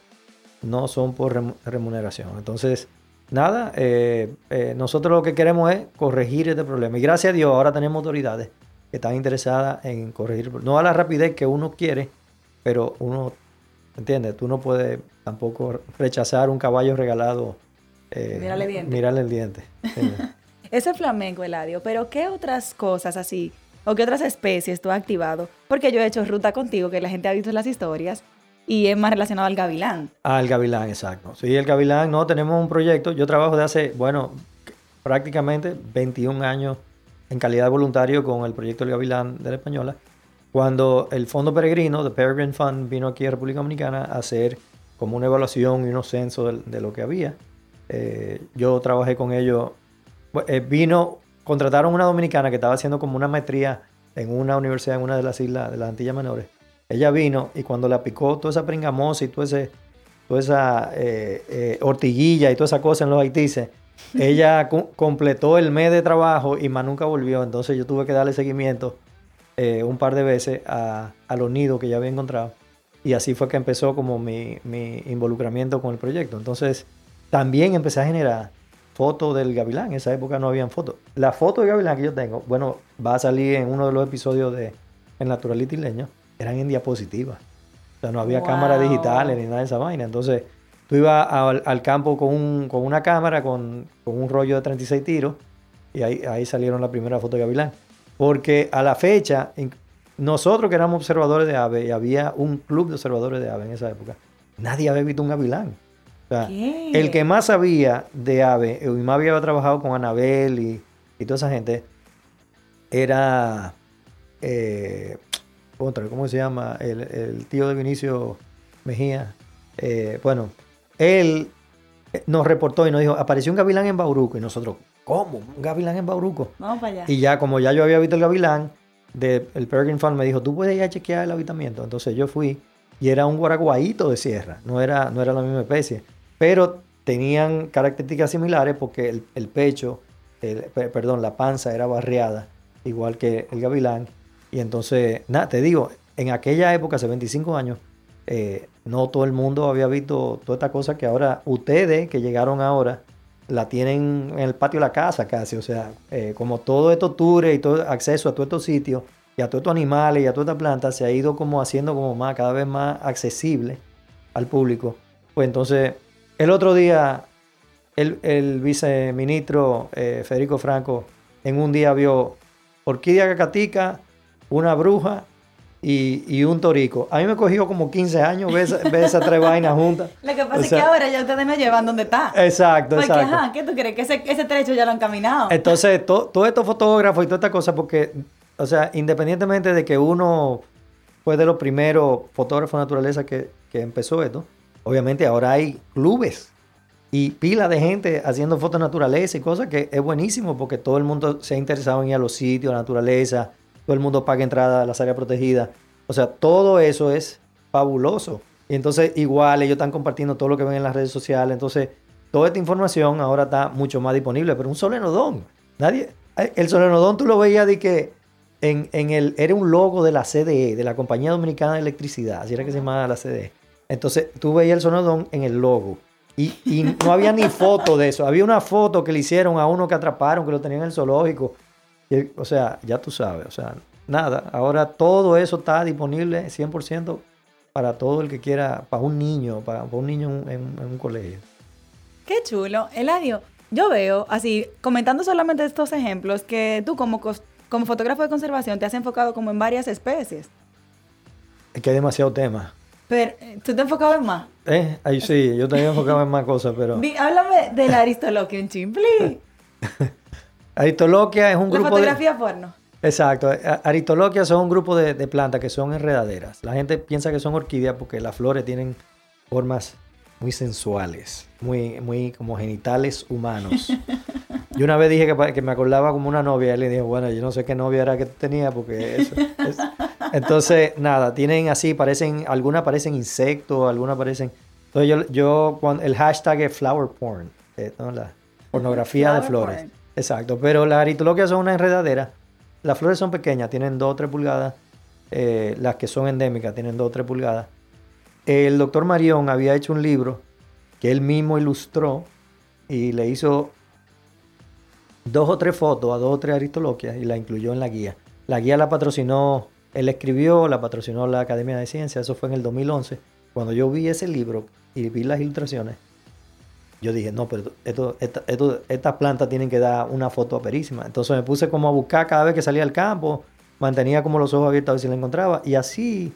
no son por remu- remuneración. Entonces, nada, eh, eh, nosotros lo que queremos es corregir este problema. Y gracias a Dios ahora tenemos autoridades que están interesadas en corregir, no a la rapidez que uno quiere, pero uno, ¿entiendes? Tú no puedes tampoco rechazar un caballo regalado. eh, Mírale el diente. Mírale el diente. ¿entiendes? Eso es flamenco, Eladio. Pero ¿qué otras cosas así o qué otras especies tú has activado? Porque yo he hecho ruta contigo, que la gente ha visto las historias, y es más relacionado al gavilán. Al gavilán, exacto. Sí, el gavilán, no, tenemos un proyecto. Yo trabajo de hace, bueno, prácticamente 21 años en calidad de voluntario con el proyecto del gavilán de la Española. Cuando el Fondo Peregrino, The Peregrine Fund, vino aquí a República Dominicana a hacer como una evaluación y unos censos de, de lo que había. Eh, yo trabajé con ellos. Eh, vino, contrataron una dominicana que estaba haciendo como una maestría en una universidad en una de las islas de las Antillas Menores. Ella vino y cuando la picó toda esa pringamosa y todo ese, toda esa eh, eh, ortiguilla y toda esa cosa en los haitises, ella completó el mes de trabajo y más nunca volvió. Entonces yo tuve que darle seguimiento eh, un par de veces a, a los nidos que ya había encontrado. Y así fue que empezó como mi, mi involucramiento con el proyecto. Entonces también empecé a generar fotos del gavilán. En esa época no habían fotos. La foto del gavilán que yo tengo, bueno, va a salir en uno de los episodios de El Naturalista Isleño, eran en diapositivas. O sea, no había Wow. cámaras digitales ni nada de esa vaina. Entonces, tú ibas al, al campo con, un- con una cámara, con, con un rollo de 36 tiros, y ahí, ahí salieron la primera foto de Gavilán. Porque a la fecha, nosotros que éramos observadores de aves, y había un club de observadores de aves en esa época, nadie había visto un gavilán. O sea, el que más sabía de aves, y más había trabajado con Anabel y, y toda esa gente, era, eh, ¿cómo se llama? El, el tío de Vinicio Mejía. Eh, bueno, él eh, nos reportó y nos dijo, apareció un gavilán en Bauruco. Y nosotros, ¿cómo? ¿Un gavilán en Bauruco? Vamos para allá. Y ya, como ya yo había visto el gavilán, de, el Peregrine Fund me dijo, tú puedes ir a chequear el habitamiento. Entonces yo fui y era un guaraguayito de sierra, no era, no era la misma especie. Pero tenían características similares porque el, pecho, perdón, la panza era barreada, igual que el gavilán. Y entonces, nada, te digo, en aquella época, hace 25 años, eh, no todo el mundo había visto toda esta cosa que ahora ustedes que llegaron ahora la tienen en el patio de la casa casi. O sea, eh, como todo estos tours y todo acceso a todos estos sitios y a todos estos animales y a todas estas plantas se ha ido como haciendo como más, cada vez más accesible al público. Pues entonces, el otro día, el, el viceministro eh, Federico Franco en un día vio orquídea cacatica, una bruja y, un torico. A mí me cogió como 15 años ver, esas tres vainas juntas. Lo que pasa es que ahora ya ustedes me llevan donde está. Exacto, porque, exacto. Ajá, ¿qué tú crees? Que ese, ese trecho ya lo han caminado. Entonces, todos estos fotógrafos y toda esta cosa, porque, o sea, independientemente de que uno fue de los primeros fotógrafos de naturaleza que, que empezó esto, obviamente ahora hay clubes y pila de gente haciendo fotos de naturaleza y cosas que es buenísimo porque todo el mundo se ha interesado en ir a los sitios, la naturaleza, todo el mundo paga entrada a las áreas protegidas. O sea, todo eso es fabuloso. Y entonces igual ellos están compartiendo todo lo que ven en las redes sociales. Entonces, toda esta información ahora está mucho más disponible. Pero un solenodón, nadie... El solenodón tú lo veías de que en, en, el... Era un logo de la CDE, de la Compañía Dominicana de Electricidad. Así era que se llamaba la CDE. Entonces, tú veías el solenodón en el logo. Y, y no había ni foto de eso. Había una foto que le hicieron a uno que atraparon, que lo tenían en el zoológico o sea, ya tú sabes, o sea, nada. Ahora todo eso está disponible 100% para todo el que quiera, para un niño, para, un niño en, un colegio. Qué chulo. Eladio, yo veo, así, comentando solamente estos ejemplos, que tú como, como fotógrafo de conservación te has enfocado como en varias especies. Es que hay demasiado tema. Pero, eh, ¿tú te enfocado en más? Eh, ahí sí, yo también he enfocado en más cosas, pero... háblame del Aristoloquium chimple. Aristoloquia es un grupo fotografía de... porno. Exacto. Aristoloquia son un grupo de, plantas que son enredaderas. La gente piensa que son orquídeas porque las flores tienen formas muy sensuales, muy, muy como genitales humanos. Yo una vez dije que, me acordaba como una novia y le dije, bueno, yo no sé qué novia era que tenía porque eso, Entonces, nada, tienen así, parecen, algunas parecen insectos, algunas parecen... Entonces yo, yo cuando, el hashtag es flower porn, eh, la pornografía de flores. Exacto, pero las aritoloquias son una enredadera. Las flores son pequeñas, tienen 2 o 3 pulgadas. Eh, las que son endémicas tienen 2 o 3 pulgadas. El doctor Marión había hecho un libro que él mismo ilustró y le hizo dos o tres fotos a dos o tres aristoloquias y la incluyó en la guía. La guía la patrocinó, él escribió, la patrocinó la Academia de Ciencias, eso fue en el 2011. Cuando yo vi ese libro y vi las ilustraciones, yo dije, no, pero esto, esta, esto, estas plantas tienen que dar una foto aperísima. Entonces me puse como a buscar cada vez que salía al campo, mantenía como los ojos abiertos a ver si la encontraba. Y así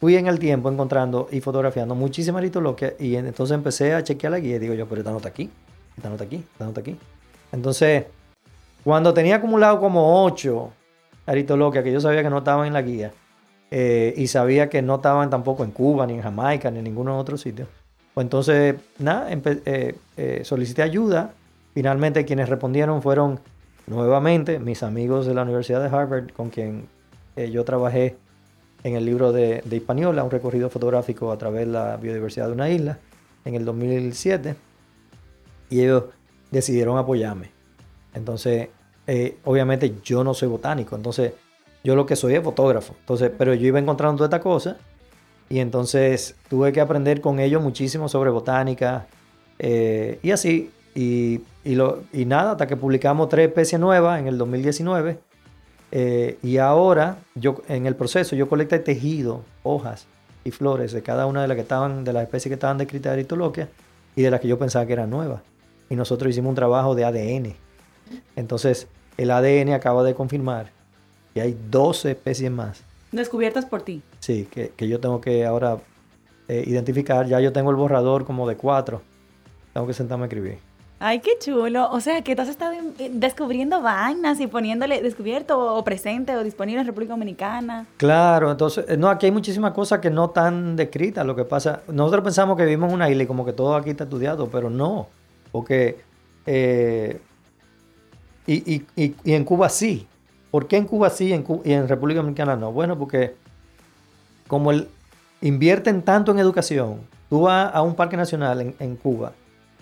fui en el tiempo encontrando y fotografiando muchísimas litoloquias. Y entonces empecé a chequear la guía y digo yo, pero esta no está aquí, esta no está aquí, esta no está aquí. Entonces, cuando tenía acumulado como 8 aritoloquia que yo sabía que no estaban en la guía eh, y sabía que no estaban tampoco en Cuba, ni en Jamaica, ni en ningún otro sitio. Pues entonces, nada, eh, eh, solicité ayuda. Finalmente quienes respondieron fueron nuevamente mis amigos de la Universidad de Harvard, con quien eh, yo trabajé en el libro de, de Hispaniola, un recorrido fotográfico a través de la biodiversidad de una isla, en el 2007. Y ellos decidieron apoyarme. Entonces, obviamente yo no soy botánico, entonces yo lo que soy es fotógrafo. Entonces, pero yo iba encontrando toda esta cosa y entonces tuve que aprender con ellos muchísimo sobre botánica eh, y así. Y, lo, y, nada, hasta que publicamos tres especies nuevas en el 2019. Eh, y ahora, yo en el proceso, yo colecté tejido, hojas y flores de cada una de las que estaban, de las especies que estaban descritas de Aritoloquia y de las que yo pensaba que eran nuevas. Y nosotros hicimos un trabajo de ADN. Entonces, el ADN acaba de confirmar que hay 12 especies más Descubiertas por ti. Sí, que, yo tengo que ahora eh, identificar. Ya yo tengo el borrador como de cuatro. Tengo que sentarme a escribir. Ay, qué chulo. O sea, que tú has estado eh, descubriendo vainas y poniéndole descubierto o presente o disponible en República Dominicana. Claro, entonces, eh, no, aquí hay muchísimas cosas que no están descritas. Lo que pasa, nosotros pensamos que vivimos en una isla y como que todo aquí está estudiado, pero no. Porque, y, y, y en Cuba sí. ¿Por qué en Cuba sí y en, República Dominicana no? Bueno, porque como invierten tanto en educación, tú vas a un parque nacional en, Cuba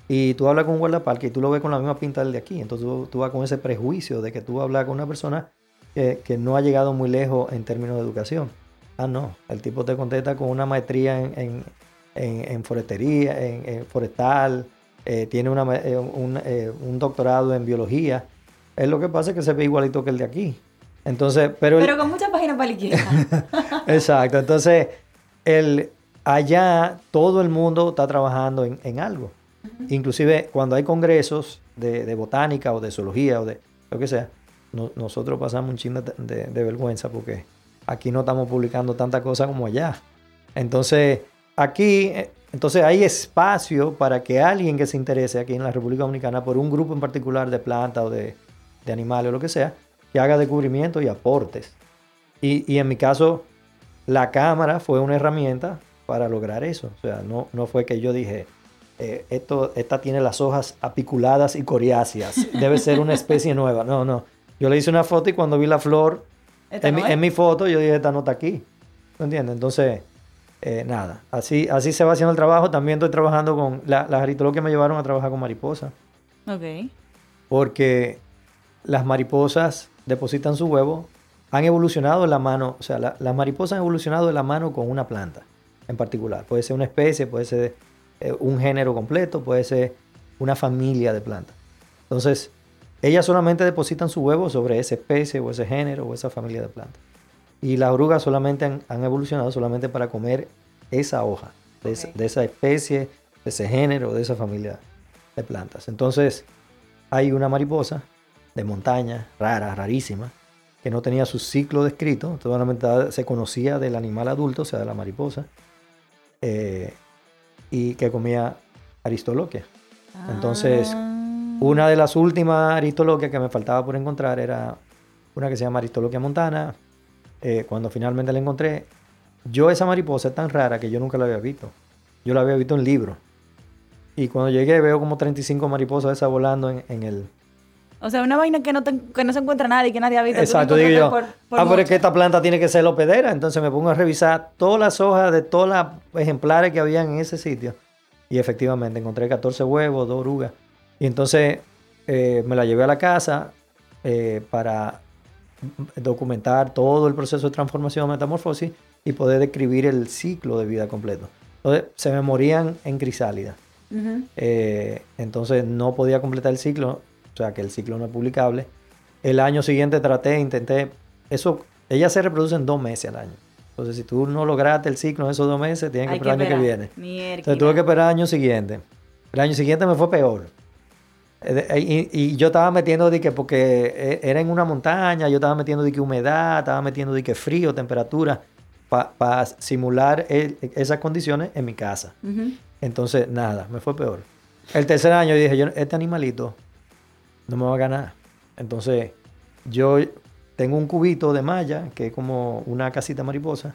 y tú hablas con un guardaparque y tú lo ves con la misma pinta del de aquí. Entonces tú, vas con ese prejuicio de que tú hablas con una persona que, no ha llegado muy lejos en términos de educación. Ah, no. El tipo te contesta con una maestría en, en, en forestería, en, en forestal, eh, tiene una, eh, un, eh, un doctorado en biología. Es lo que pasa es que se ve igualito que el de aquí. Entonces, pero, el- Pero con muchas páginas para la izquierda. Exacto. Entonces, el, allá todo el mundo está trabajando en, en algo. Inclusive cuando hay congresos de, de botánica o de zoología o de lo que sea, no- nosotros pasamos un chingo de, de- de vergüenza porque aquí no estamos publicando tanta cosa como allá. Entonces, aquí, eh, entonces hay espacio para que alguien que se interese aquí en la República Dominicana por un grupo en particular de plantas o de, de animales o lo que sea, que haga descubrimientos y aportes. Y, y en mi caso, la cámara fue una herramienta para lograr eso. O sea, no, no fue que yo dije, eh, esto, esta tiene las hojas apiculadas y coriáceas, debe ser una especie nueva. No, no. Yo le hice una foto y cuando vi la flor en, no mi, en mi foto, yo dije, esta no está aquí. ¿Me entiendes? Entonces, eh, nada, así, así se va haciendo el trabajo. También estoy trabajando con, la, las aritologias me llevaron a trabajar con mariposas Ok. porque las mariposas depositan su huevo, han evolucionado en la mano, o sea, la- las mariposas han evolucionado de la mano con una planta en particular. Puede ser una especie, puede ser eh, un género completo, puede ser una familia de plantas. Entonces, ellas solamente depositan su huevo sobre esa especie o ese género o esa familia de plantas. Y las orugas solamente han, han evolucionado solamente para comer esa hoja, de, esa, de esa especie, de ese género, de esa familia de plantas. Entonces, hay una mariposa de montaña, rara, rarísima, que no tenía su ciclo descrito, solamente se conocía del animal adulto, o sea, de la mariposa, eh, y que comía aristoloquia. Entonces, Ah. Una de las últimas aristoloquias que me faltaba por encontrar era una que se llama Aristoloquia montana. Eh, cuando finalmente la encontré, yo esa mariposa es tan rara que yo nunca la había visto. Yo la había visto en libros. Y cuando llegué veo como 35 mariposas esas volando en, en el... O sea, una vaina que no, te- que no se encuentra nadie, que nadie ha visto. Exacto, digo yo. por- por ah, pero es que esta planta tiene que ser hospedera. Entonces me pongo a revisar todas las hojas de todos los ejemplares que habían en ese sitio. Y efectivamente encontré 14 huevos, dos orugas. Y entonces eh, me la llevé a la casa eh, para documentar todo el proceso de transformación, metamorfosis y poder describir el ciclo de vida completo. Entonces se me morían en crisálida. Eh, entonces no podía completar el ciclo, o sea que el ciclo no es publicable. El año siguiente traté, intenté, eso, ellas se reproducen dos meses al año. Entonces si tú no lograste el ciclo en esos dos meses, tienes que esperar el año que viene. Mierda. Entonces tuve que esperar el año siguiente. El año siguiente me fue peor. Eh, de- Y, y yo estaba metiendo de que, porque eh, era en una montaña, yo estaba metiendo de que humedad, estaba metiendo de que frío, temperatura, para simular el- esas condiciones en mi casa. Entonces, nada, me fue peor. El tercer año dije, yo, este animalito no me va a ganar. Entonces, yo tengo un cubito de malla, que es como una casita mariposa.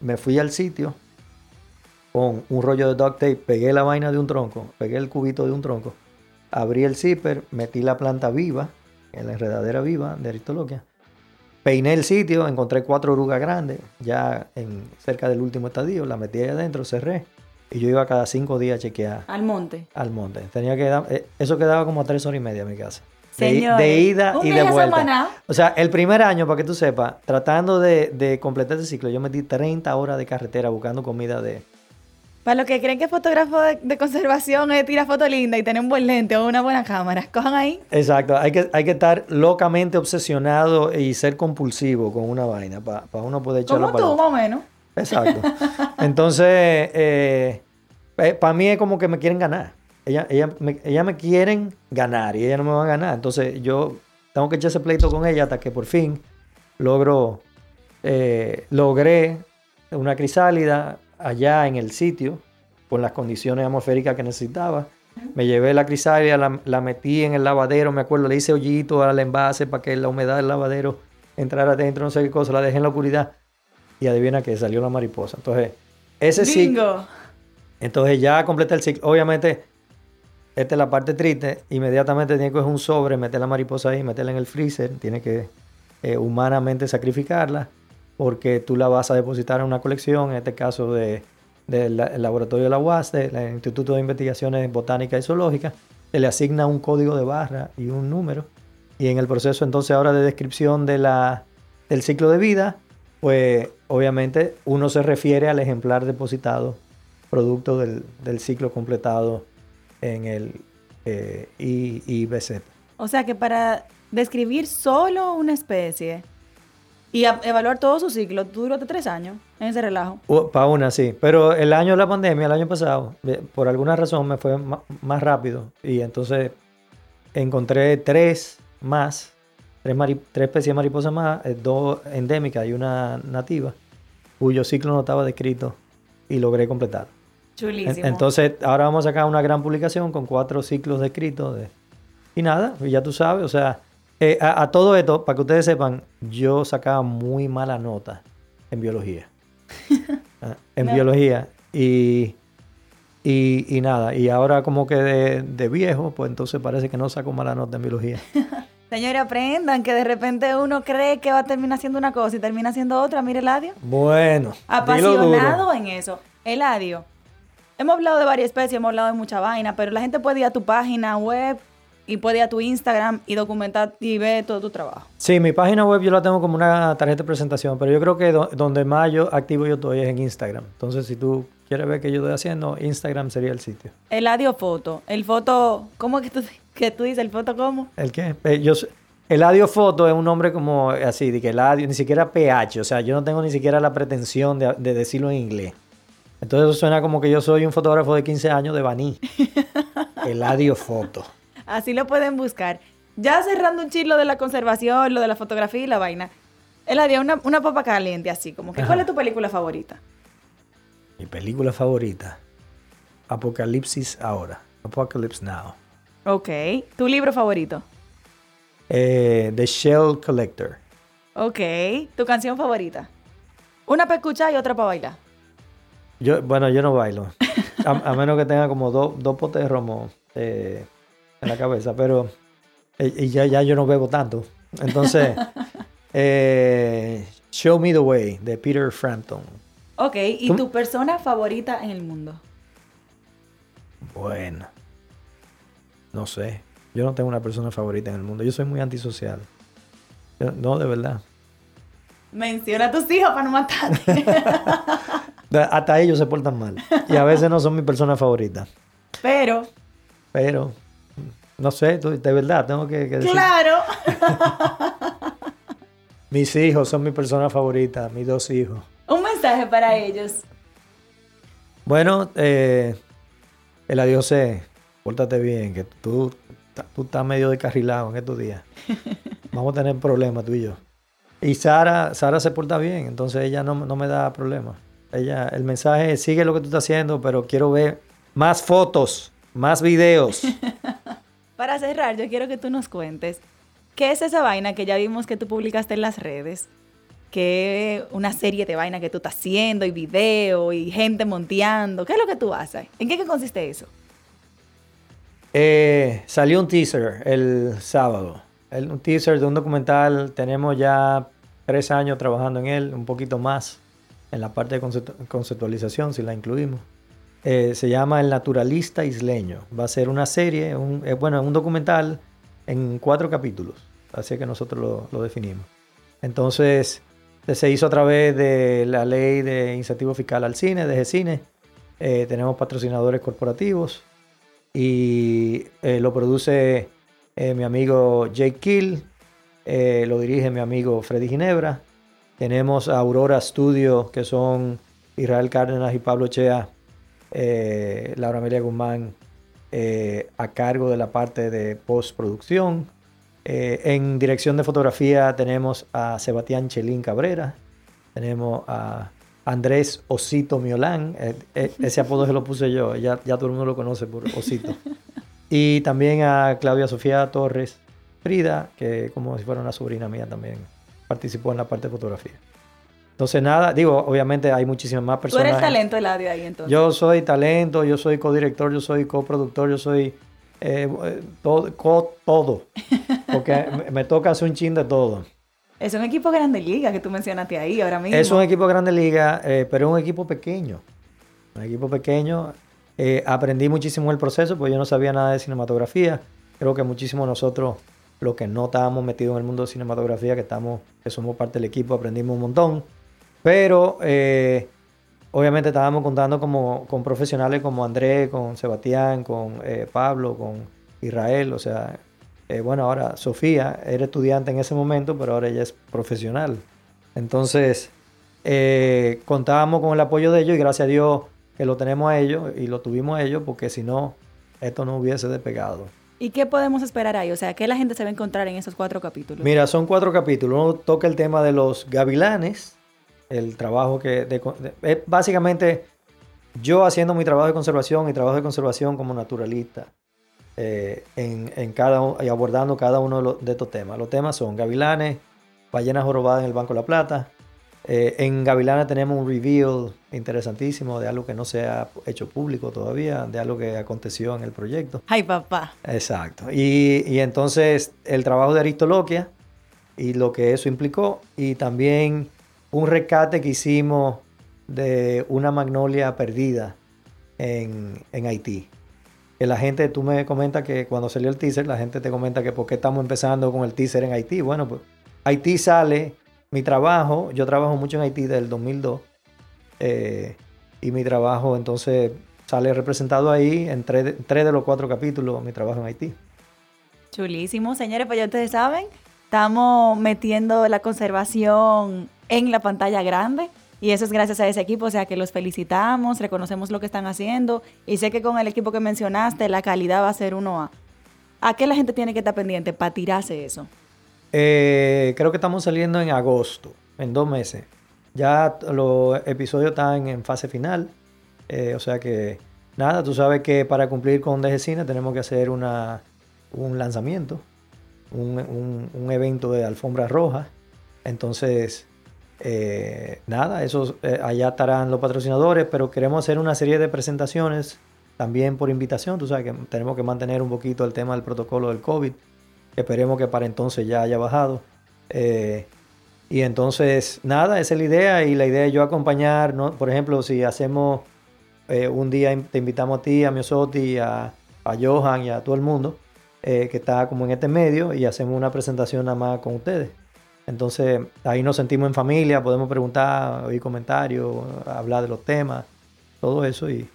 Me fui al sitio con un rollo de duct tape, pegué la vaina de un tronco, pegué el cubito de un tronco, abrí el zipper, metí la planta viva, en la enredadera viva de Aristoloquia, peiné el sitio, encontré cuatro orugas grandes, ya en, cerca del último estadio, la metí ahí adentro, cerré, y yo iba cada cinco días a chequear Al monte. al monte. Tenía que dar- eh, eso quedaba como a tres horas y media a mi casa. De, de ida y de vuelta. semanal. O sea, el primer año, para que tú sepas, tratando de, de completar ese ciclo, yo metí 30 horas de carretera buscando comida de... Para los que creen que fotógrafo de, de conservación es tirar foto linda y tener un buen lente o una buena cámara, cojan ahí. Exacto, hay que, hay que estar locamente obsesionado y ser compulsivo con una vaina para uno poder echarla Como para tú, más o menos. Exacto. Entonces, eh, para mí es como que me quieren ganar. Ella, ella, me, ella me quieren ganar y ella no me va a ganar. Entonces yo tengo que echar ese pleito con ella hasta que por fin logro, eh, logré una crisálida allá en el sitio con las condiciones atmosféricas que necesitaba. Me llevé la crisálida, la, la metí en el lavadero, me acuerdo, le hice hoyito al envase para que la humedad del lavadero entrara adentro, no sé qué cosa, la dejé en la oscuridad y adivina que salió la mariposa. Entonces, ese ciclo, entonces ya completé el ciclo. Obviamente, esta es la parte triste. Inmediatamente tiene que coger un sobre, meter la mariposa ahí, meterla en el freezer. Tiene que eh, humanamente sacrificarla porque tú la vas a depositar en una colección, en este caso de, del la- el laboratorio de la UAS, del Instituto de Investigaciones Botánicas y Zoológicas. Se le asigna un código de barra y un número. Y en el proceso entonces ahora de descripción de la, del ciclo de vida, pues obviamente uno se refiere al ejemplar depositado producto del, del ciclo completado en el eh, I- IBZ. O sea que para describir solo una especie y a- evaluar todo su ciclo, tú duraste tres años en ese relajo. Para una, sí. Pero el año de la pandemia, el año pasado, por alguna razón me fue más rápido. Y entonces encontré tres más, tres, tres especies de mariposas más, eh, dos endémicas y una nativa, cuyo ciclo no estaba descrito y logré completar. Chulísimo. Entonces, ahora vamos a sacar una gran publicación con cuatro ciclos descritos. De... Y nada, ya tú sabes, o sea, eh, a, a todo esto, para que ustedes sepan, yo sacaba muy mala nota en biología. Ah, en No. biología. Y, y, y nada, y ahora como que de, de viejo, pues entonces parece que no saco mala nota en biología. Señores, aprendan que de repente uno cree que va a terminar haciendo una cosa y termina haciendo otra. Mire, Eladio. Bueno. Apasionado en eso. Eladio, hemos hablado de varias especies, hemos hablado de mucha vaina, pero la gente puede ir a tu página web y puede ir a tu Instagram y documentar y ver todo tu trabajo. Sí, mi página web yo la tengo como una tarjeta de presentación, pero yo creo que do- donde más yo activo yo estoy es en Instagram. Entonces, si tú quieres ver qué yo estoy haciendo, Instagram sería el sitio. Eladio Foto. El foto, ¿cómo que tú, que tú dices el foto cómo? ¿El qué? Eh, yo, Eladio Foto es un nombre como así, de que Eladio, ni siquiera PH, o sea, yo no tengo ni siquiera la pretensión de, de decirlo en inglés. Entonces eso suena como que yo soy un fotógrafo de 15 años de Baní. Eladio Foto. Así lo pueden buscar. Ya cerrando un chilo de la conservación, lo de la fotografía y la vaina. Eladio, una, una papa caliente así, como que Ajá. ¿cuál es tu película favorita? Mi película favorita. Apocalipsis ahora. Apocalypse Now. Ok. ¿Tu libro favorito? Eh, The Shell Collector. Ok. ¿Tu canción favorita? Una para escuchar y otra para bailar. Yo, bueno, yo no bailo. A, a menos que tenga como dos dos potes de romo eh, en la cabeza. Pero eh, y ya, ya yo no bebo tanto. Entonces, eh, Show Me the Way de Peter Frampton. Ok. ¿Y ¿Tú? tu persona favorita en el mundo? Bueno, no sé. Yo no tengo una persona favorita en el mundo. Yo soy muy antisocial. Yo- no, de verdad. Menciona a tus hijos para no matarte. Hasta ellos se portan mal. Y a veces no son mi persona favorita. Pero, Pero, no sé, de verdad, tengo que, que decir. claro. Mis hijos son mi persona favorita, mis dos hijos. Un mensaje para ellos. Bueno, eh, el adiós es, pórtate bien, que tú, tú estás medio descarrilado en estos días. Vamos a tener problemas tú y yo. Y Sara, Sara se porta bien, entonces ella no, no me da problemas. Ella, el mensaje es, sigue lo que tú estás haciendo, pero quiero ver más fotos, más videos. Para cerrar, yo quiero que tú nos cuentes qué es esa vaina que ya vimos que tú publicaste en las redes. Que una serie de vaina que tú estás haciendo y video y gente monteando. ¿Qué es lo que tú haces? ¿En qué, qué consiste eso? Eh, salió un teaser el sábado. El- un teaser de un documental. Tenemos ya tres años trabajando en él, un poquito más en la parte de conceptu- conceptualización, si la incluimos. Eh, se llama El Naturalista Isleño. Va a ser una serie, un, eh, bueno, un documental en cuatro capítulos. Así que nosotros lo, definimos. Entonces, se hizo a través de la ley de incentivo fiscal al cine, de Cine. tenemos patrocinadores corporativos y eh, lo produce eh, mi amigo Jake Kill, eh, lo dirige mi amigo Freddy Ginebra. Tenemos a Aurora Studio, que son Israel Cárdenas y Pablo Chea, Laura Amelia Guzmán, a cargo de la parte de postproducción. En dirección de fotografía tenemos a Sebastián Chelín Cabrera, tenemos a Andrés Osito Miolán, eh, eh, ese apodo se lo puse yo, ya, ya todo el mundo lo conoce por Osito. Y también a Claudia Sofía Torres Frida, que como si fuera una sobrina mía también participó en la parte de fotografía. Entonces nada, digo, obviamente hay muchísimas más Tú personas. eres talento el audio ahí entonces. Yo soy talento, yo soy codirector, yo soy coproductor, yo soy eh, todo, co- todo. Porque me, me toca hacer un chin de todo. Es un equipo grande liga que tú mencionaste ahí ahora mismo. Es un equipo grande liga, eh, pero es un equipo pequeño. Un equipo pequeño. Eh, aprendí muchísimo el proceso, porque yo no sabía nada de cinematografía. Creo que muchísimo nosotros, los que no estábamos metidos en el mundo de cinematografía, que, estamos, que somos parte del equipo, aprendimos un montón. Pero eh, obviamente estábamos contando como, con profesionales como Andrés, con Sebastián, con eh, Pablo, con Israel, o sea, eh, bueno, ahora Sofía era estudiante en ese momento, pero ahora ella es profesional. Entonces, eh, contábamos con el apoyo de ellos y gracias a Dios que lo tenemos a ellos y lo tuvimos a ellos porque si no, esto no hubiese despegado. ¿Y qué podemos esperar ahí? O sea, ¿qué la gente se va a encontrar en esos cuatro capítulos? Mira, son cuatro capítulos. Uno toca el tema de los gavilanes, el trabajo que... básicamente yo haciendo mi trabajo de conservación y trabajo de conservación como naturalista. Eh, en, cada, y abordando cada uno de, estos temas. Los temas son gavilanes, ballenas jorobadas en el Banco de la Plata. Eh, en Gavilanes tenemos un reveal interesantísimo de algo que no se ha hecho público todavía, de algo que aconteció en el proyecto. Ay, papá. Exacto. Y, y entonces el trabajo de Aristoloquia y lo que eso implicó, y también un rescate que hicimos de una magnolia perdida en, en Haití que la gente, tú me comentas que cuando salió el teaser, la gente te comenta que por qué estamos empezando con el teaser en Haití. Bueno, pues Haití sale, mi trabajo, yo trabajo mucho en Haití desde el 2002, eh, y mi trabajo entonces sale representado ahí en tres, tres de los cuatro capítulos, mi trabajo en Haití. Chulísimo, señores, pues ya ustedes saben, estamos metiendo la conservación en la pantalla grande. Y eso es gracias a ese equipo, o sea que los felicitamos, reconocemos lo que están haciendo y sé que con el equipo que mencionaste la calidad va a ser uno a. ¿A qué la gente tiene que estar pendiente para tirarse eso? Eh, creo que estamos saliendo en agosto, en dos meses. Ya los episodios están en fase final, eh, o sea que nada, tú sabes que para cumplir con DG Cine tenemos que hacer una, un lanzamiento, un, un evento de alfombra roja. Entonces, eh, nada, eso eh, allá estarán los patrocinadores, pero queremos hacer una serie de presentaciones también por invitación. Tú sabes que tenemos que mantener un poquito el tema del protocolo del COVID. Esperemos que para entonces ya haya bajado. Eh, y entonces, nada, esa es la idea. Y la idea es yo acompañar, ¿no? por ejemplo, si hacemos un día, te invitamos a ti, a Miosotti, a, a Johan y a todo el mundo que está como en este medio y hacemos una presentación nada más con ustedes. Entonces ahí nos sentimos en familia, podemos preguntar, oír comentarios, hablar de los temas, todo eso. Y,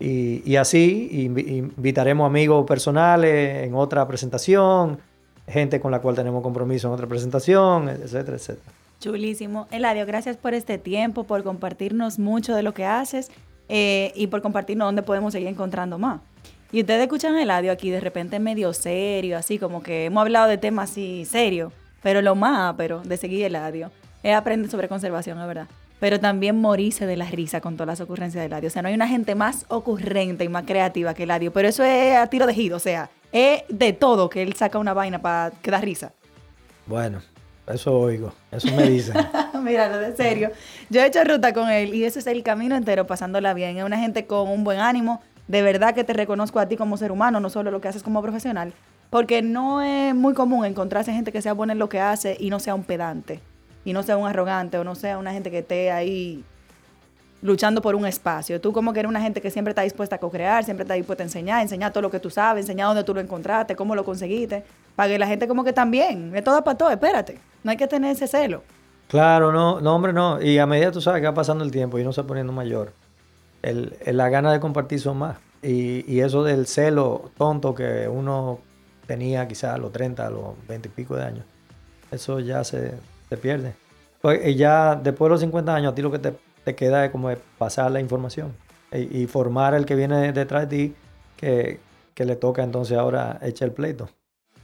y, así invitaremos amigos personales en otra presentación, gente con la cual tenemos compromiso en otra presentación, etcétera, etcétera. Chulísimo. Eladio, gracias por este tiempo, por compartirnos mucho de lo que haces eh, y por compartirnos dónde podemos seguir encontrando más. Y ustedes escuchan a Eladio aquí de repente medio serio, así como que hemos hablado de temas así serios pero lo más pero de seguir el audio es aprender sobre conservación, la verdad. Pero también morirse de la risa con todas las ocurrencias del audio. O sea, no hay una gente más ocurrente y más creativa que el audio. Pero eso es a tiro de gido. O sea, es de todo que él saca una vaina para que da risa. Bueno, eso oigo. Eso me dicen. Mira, de serio. Yo he hecho ruta con él y ese es el camino entero pasándola bien. Es una gente con un buen ánimo. De verdad que te reconozco a ti como ser humano, no solo lo que haces como profesional. Porque no es muy común encontrarse gente que sea buena en lo que hace y no sea un pedante, y no sea un arrogante, o no sea una gente que esté ahí luchando por un espacio. Tú como que eres una gente que siempre está dispuesta a co-crear, siempre está dispuesta a enseñar, enseñar todo lo que tú sabes, enseñar dónde tú lo encontraste, cómo lo conseguiste, para que la gente como que también, es todo para todo, espérate, no hay que tener ese celo. Claro, no, no hombre, no. Y a medida tú sabes que va pasando el tiempo y uno se va poniendo mayor, el, la gana de compartir son más. Y, y eso del celo tonto que uno tenía quizás a los 30, a los 20 y pico de años. Eso ya se, pierde. Pues, y ya después de los 50 años, a ti lo que te, queda es como pasar la información y, formar al que viene detrás de ti que, le toca entonces ahora echar el pleito.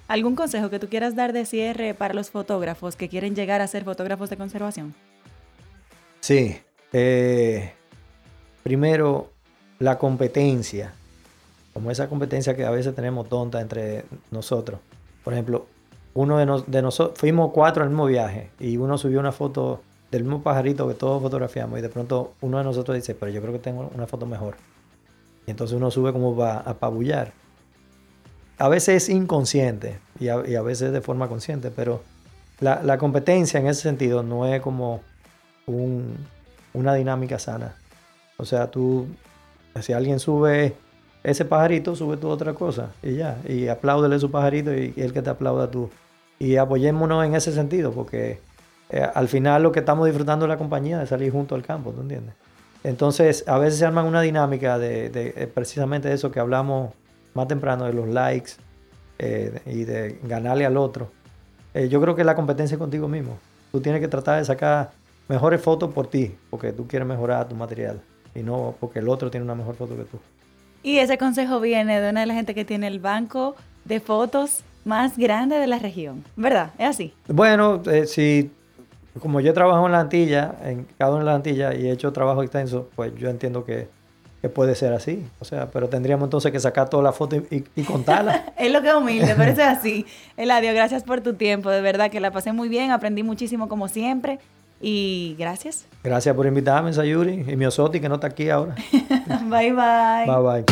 ¿Algún consejo que tú quieras dar de cierre para los fotógrafos que quieren llegar a ser fotógrafos de conservación? Sí. Eh, primero, la competencia como esa competencia que a veces tenemos tonta entre nosotros. Por ejemplo, uno de, nosotros, fuimos cuatro en el mismo viaje y uno subió una foto del mismo pajarito que todos fotografiamos y de pronto uno de nosotros dice, pero yo creo que tengo una foto mejor. Y entonces uno sube como para apabullar. A veces es inconsciente y a, veces de forma consciente, pero la, competencia en ese sentido no es como una dinámica sana. O sea, tú, si alguien sube ese pajarito, sube tú otra cosa y ya. Y apláudele su pajarito y, el que te aplauda tú. Y apoyémonos en ese sentido, porque eh, al final lo que estamos disfrutando es la compañía de salir junto al campo, ¿tú entiendes? Entonces, a veces se arman una dinámica de, eh, precisamente eso que hablamos más temprano, de los likes eh, y de ganarle al otro. Yo creo que la competencia es contigo mismo. Tú tienes que tratar de sacar mejores fotos por ti, porque tú quieres mejorar tu material y no porque el otro tiene una mejor foto que tú. Y ese consejo viene de una de la gente que tiene el banco de fotos más grande de la región, ¿verdad? ¿Es así? Bueno, eh, si como yo trabajo en la Antilla, en cada una de las Antillas y he hecho trabajo extenso, pues yo entiendo que, que puede ser así. O sea, pero tendríamos entonces que sacar toda la foto y, y contarla. es lo que es humilde, pero eso es así. Eladio, gracias por tu tiempo, de verdad que la pasé muy bien, aprendí muchísimo como siempre. Y gracias. Gracias por invitarme, Sayuri, y mi Osoti, que no está aquí ahora. bye, bye. Bye, bye.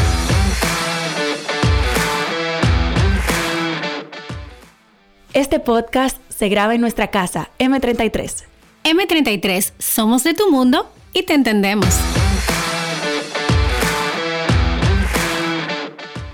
Este podcast se graba en nuestra casa, M33. M33, somos de tu mundo y te entendemos.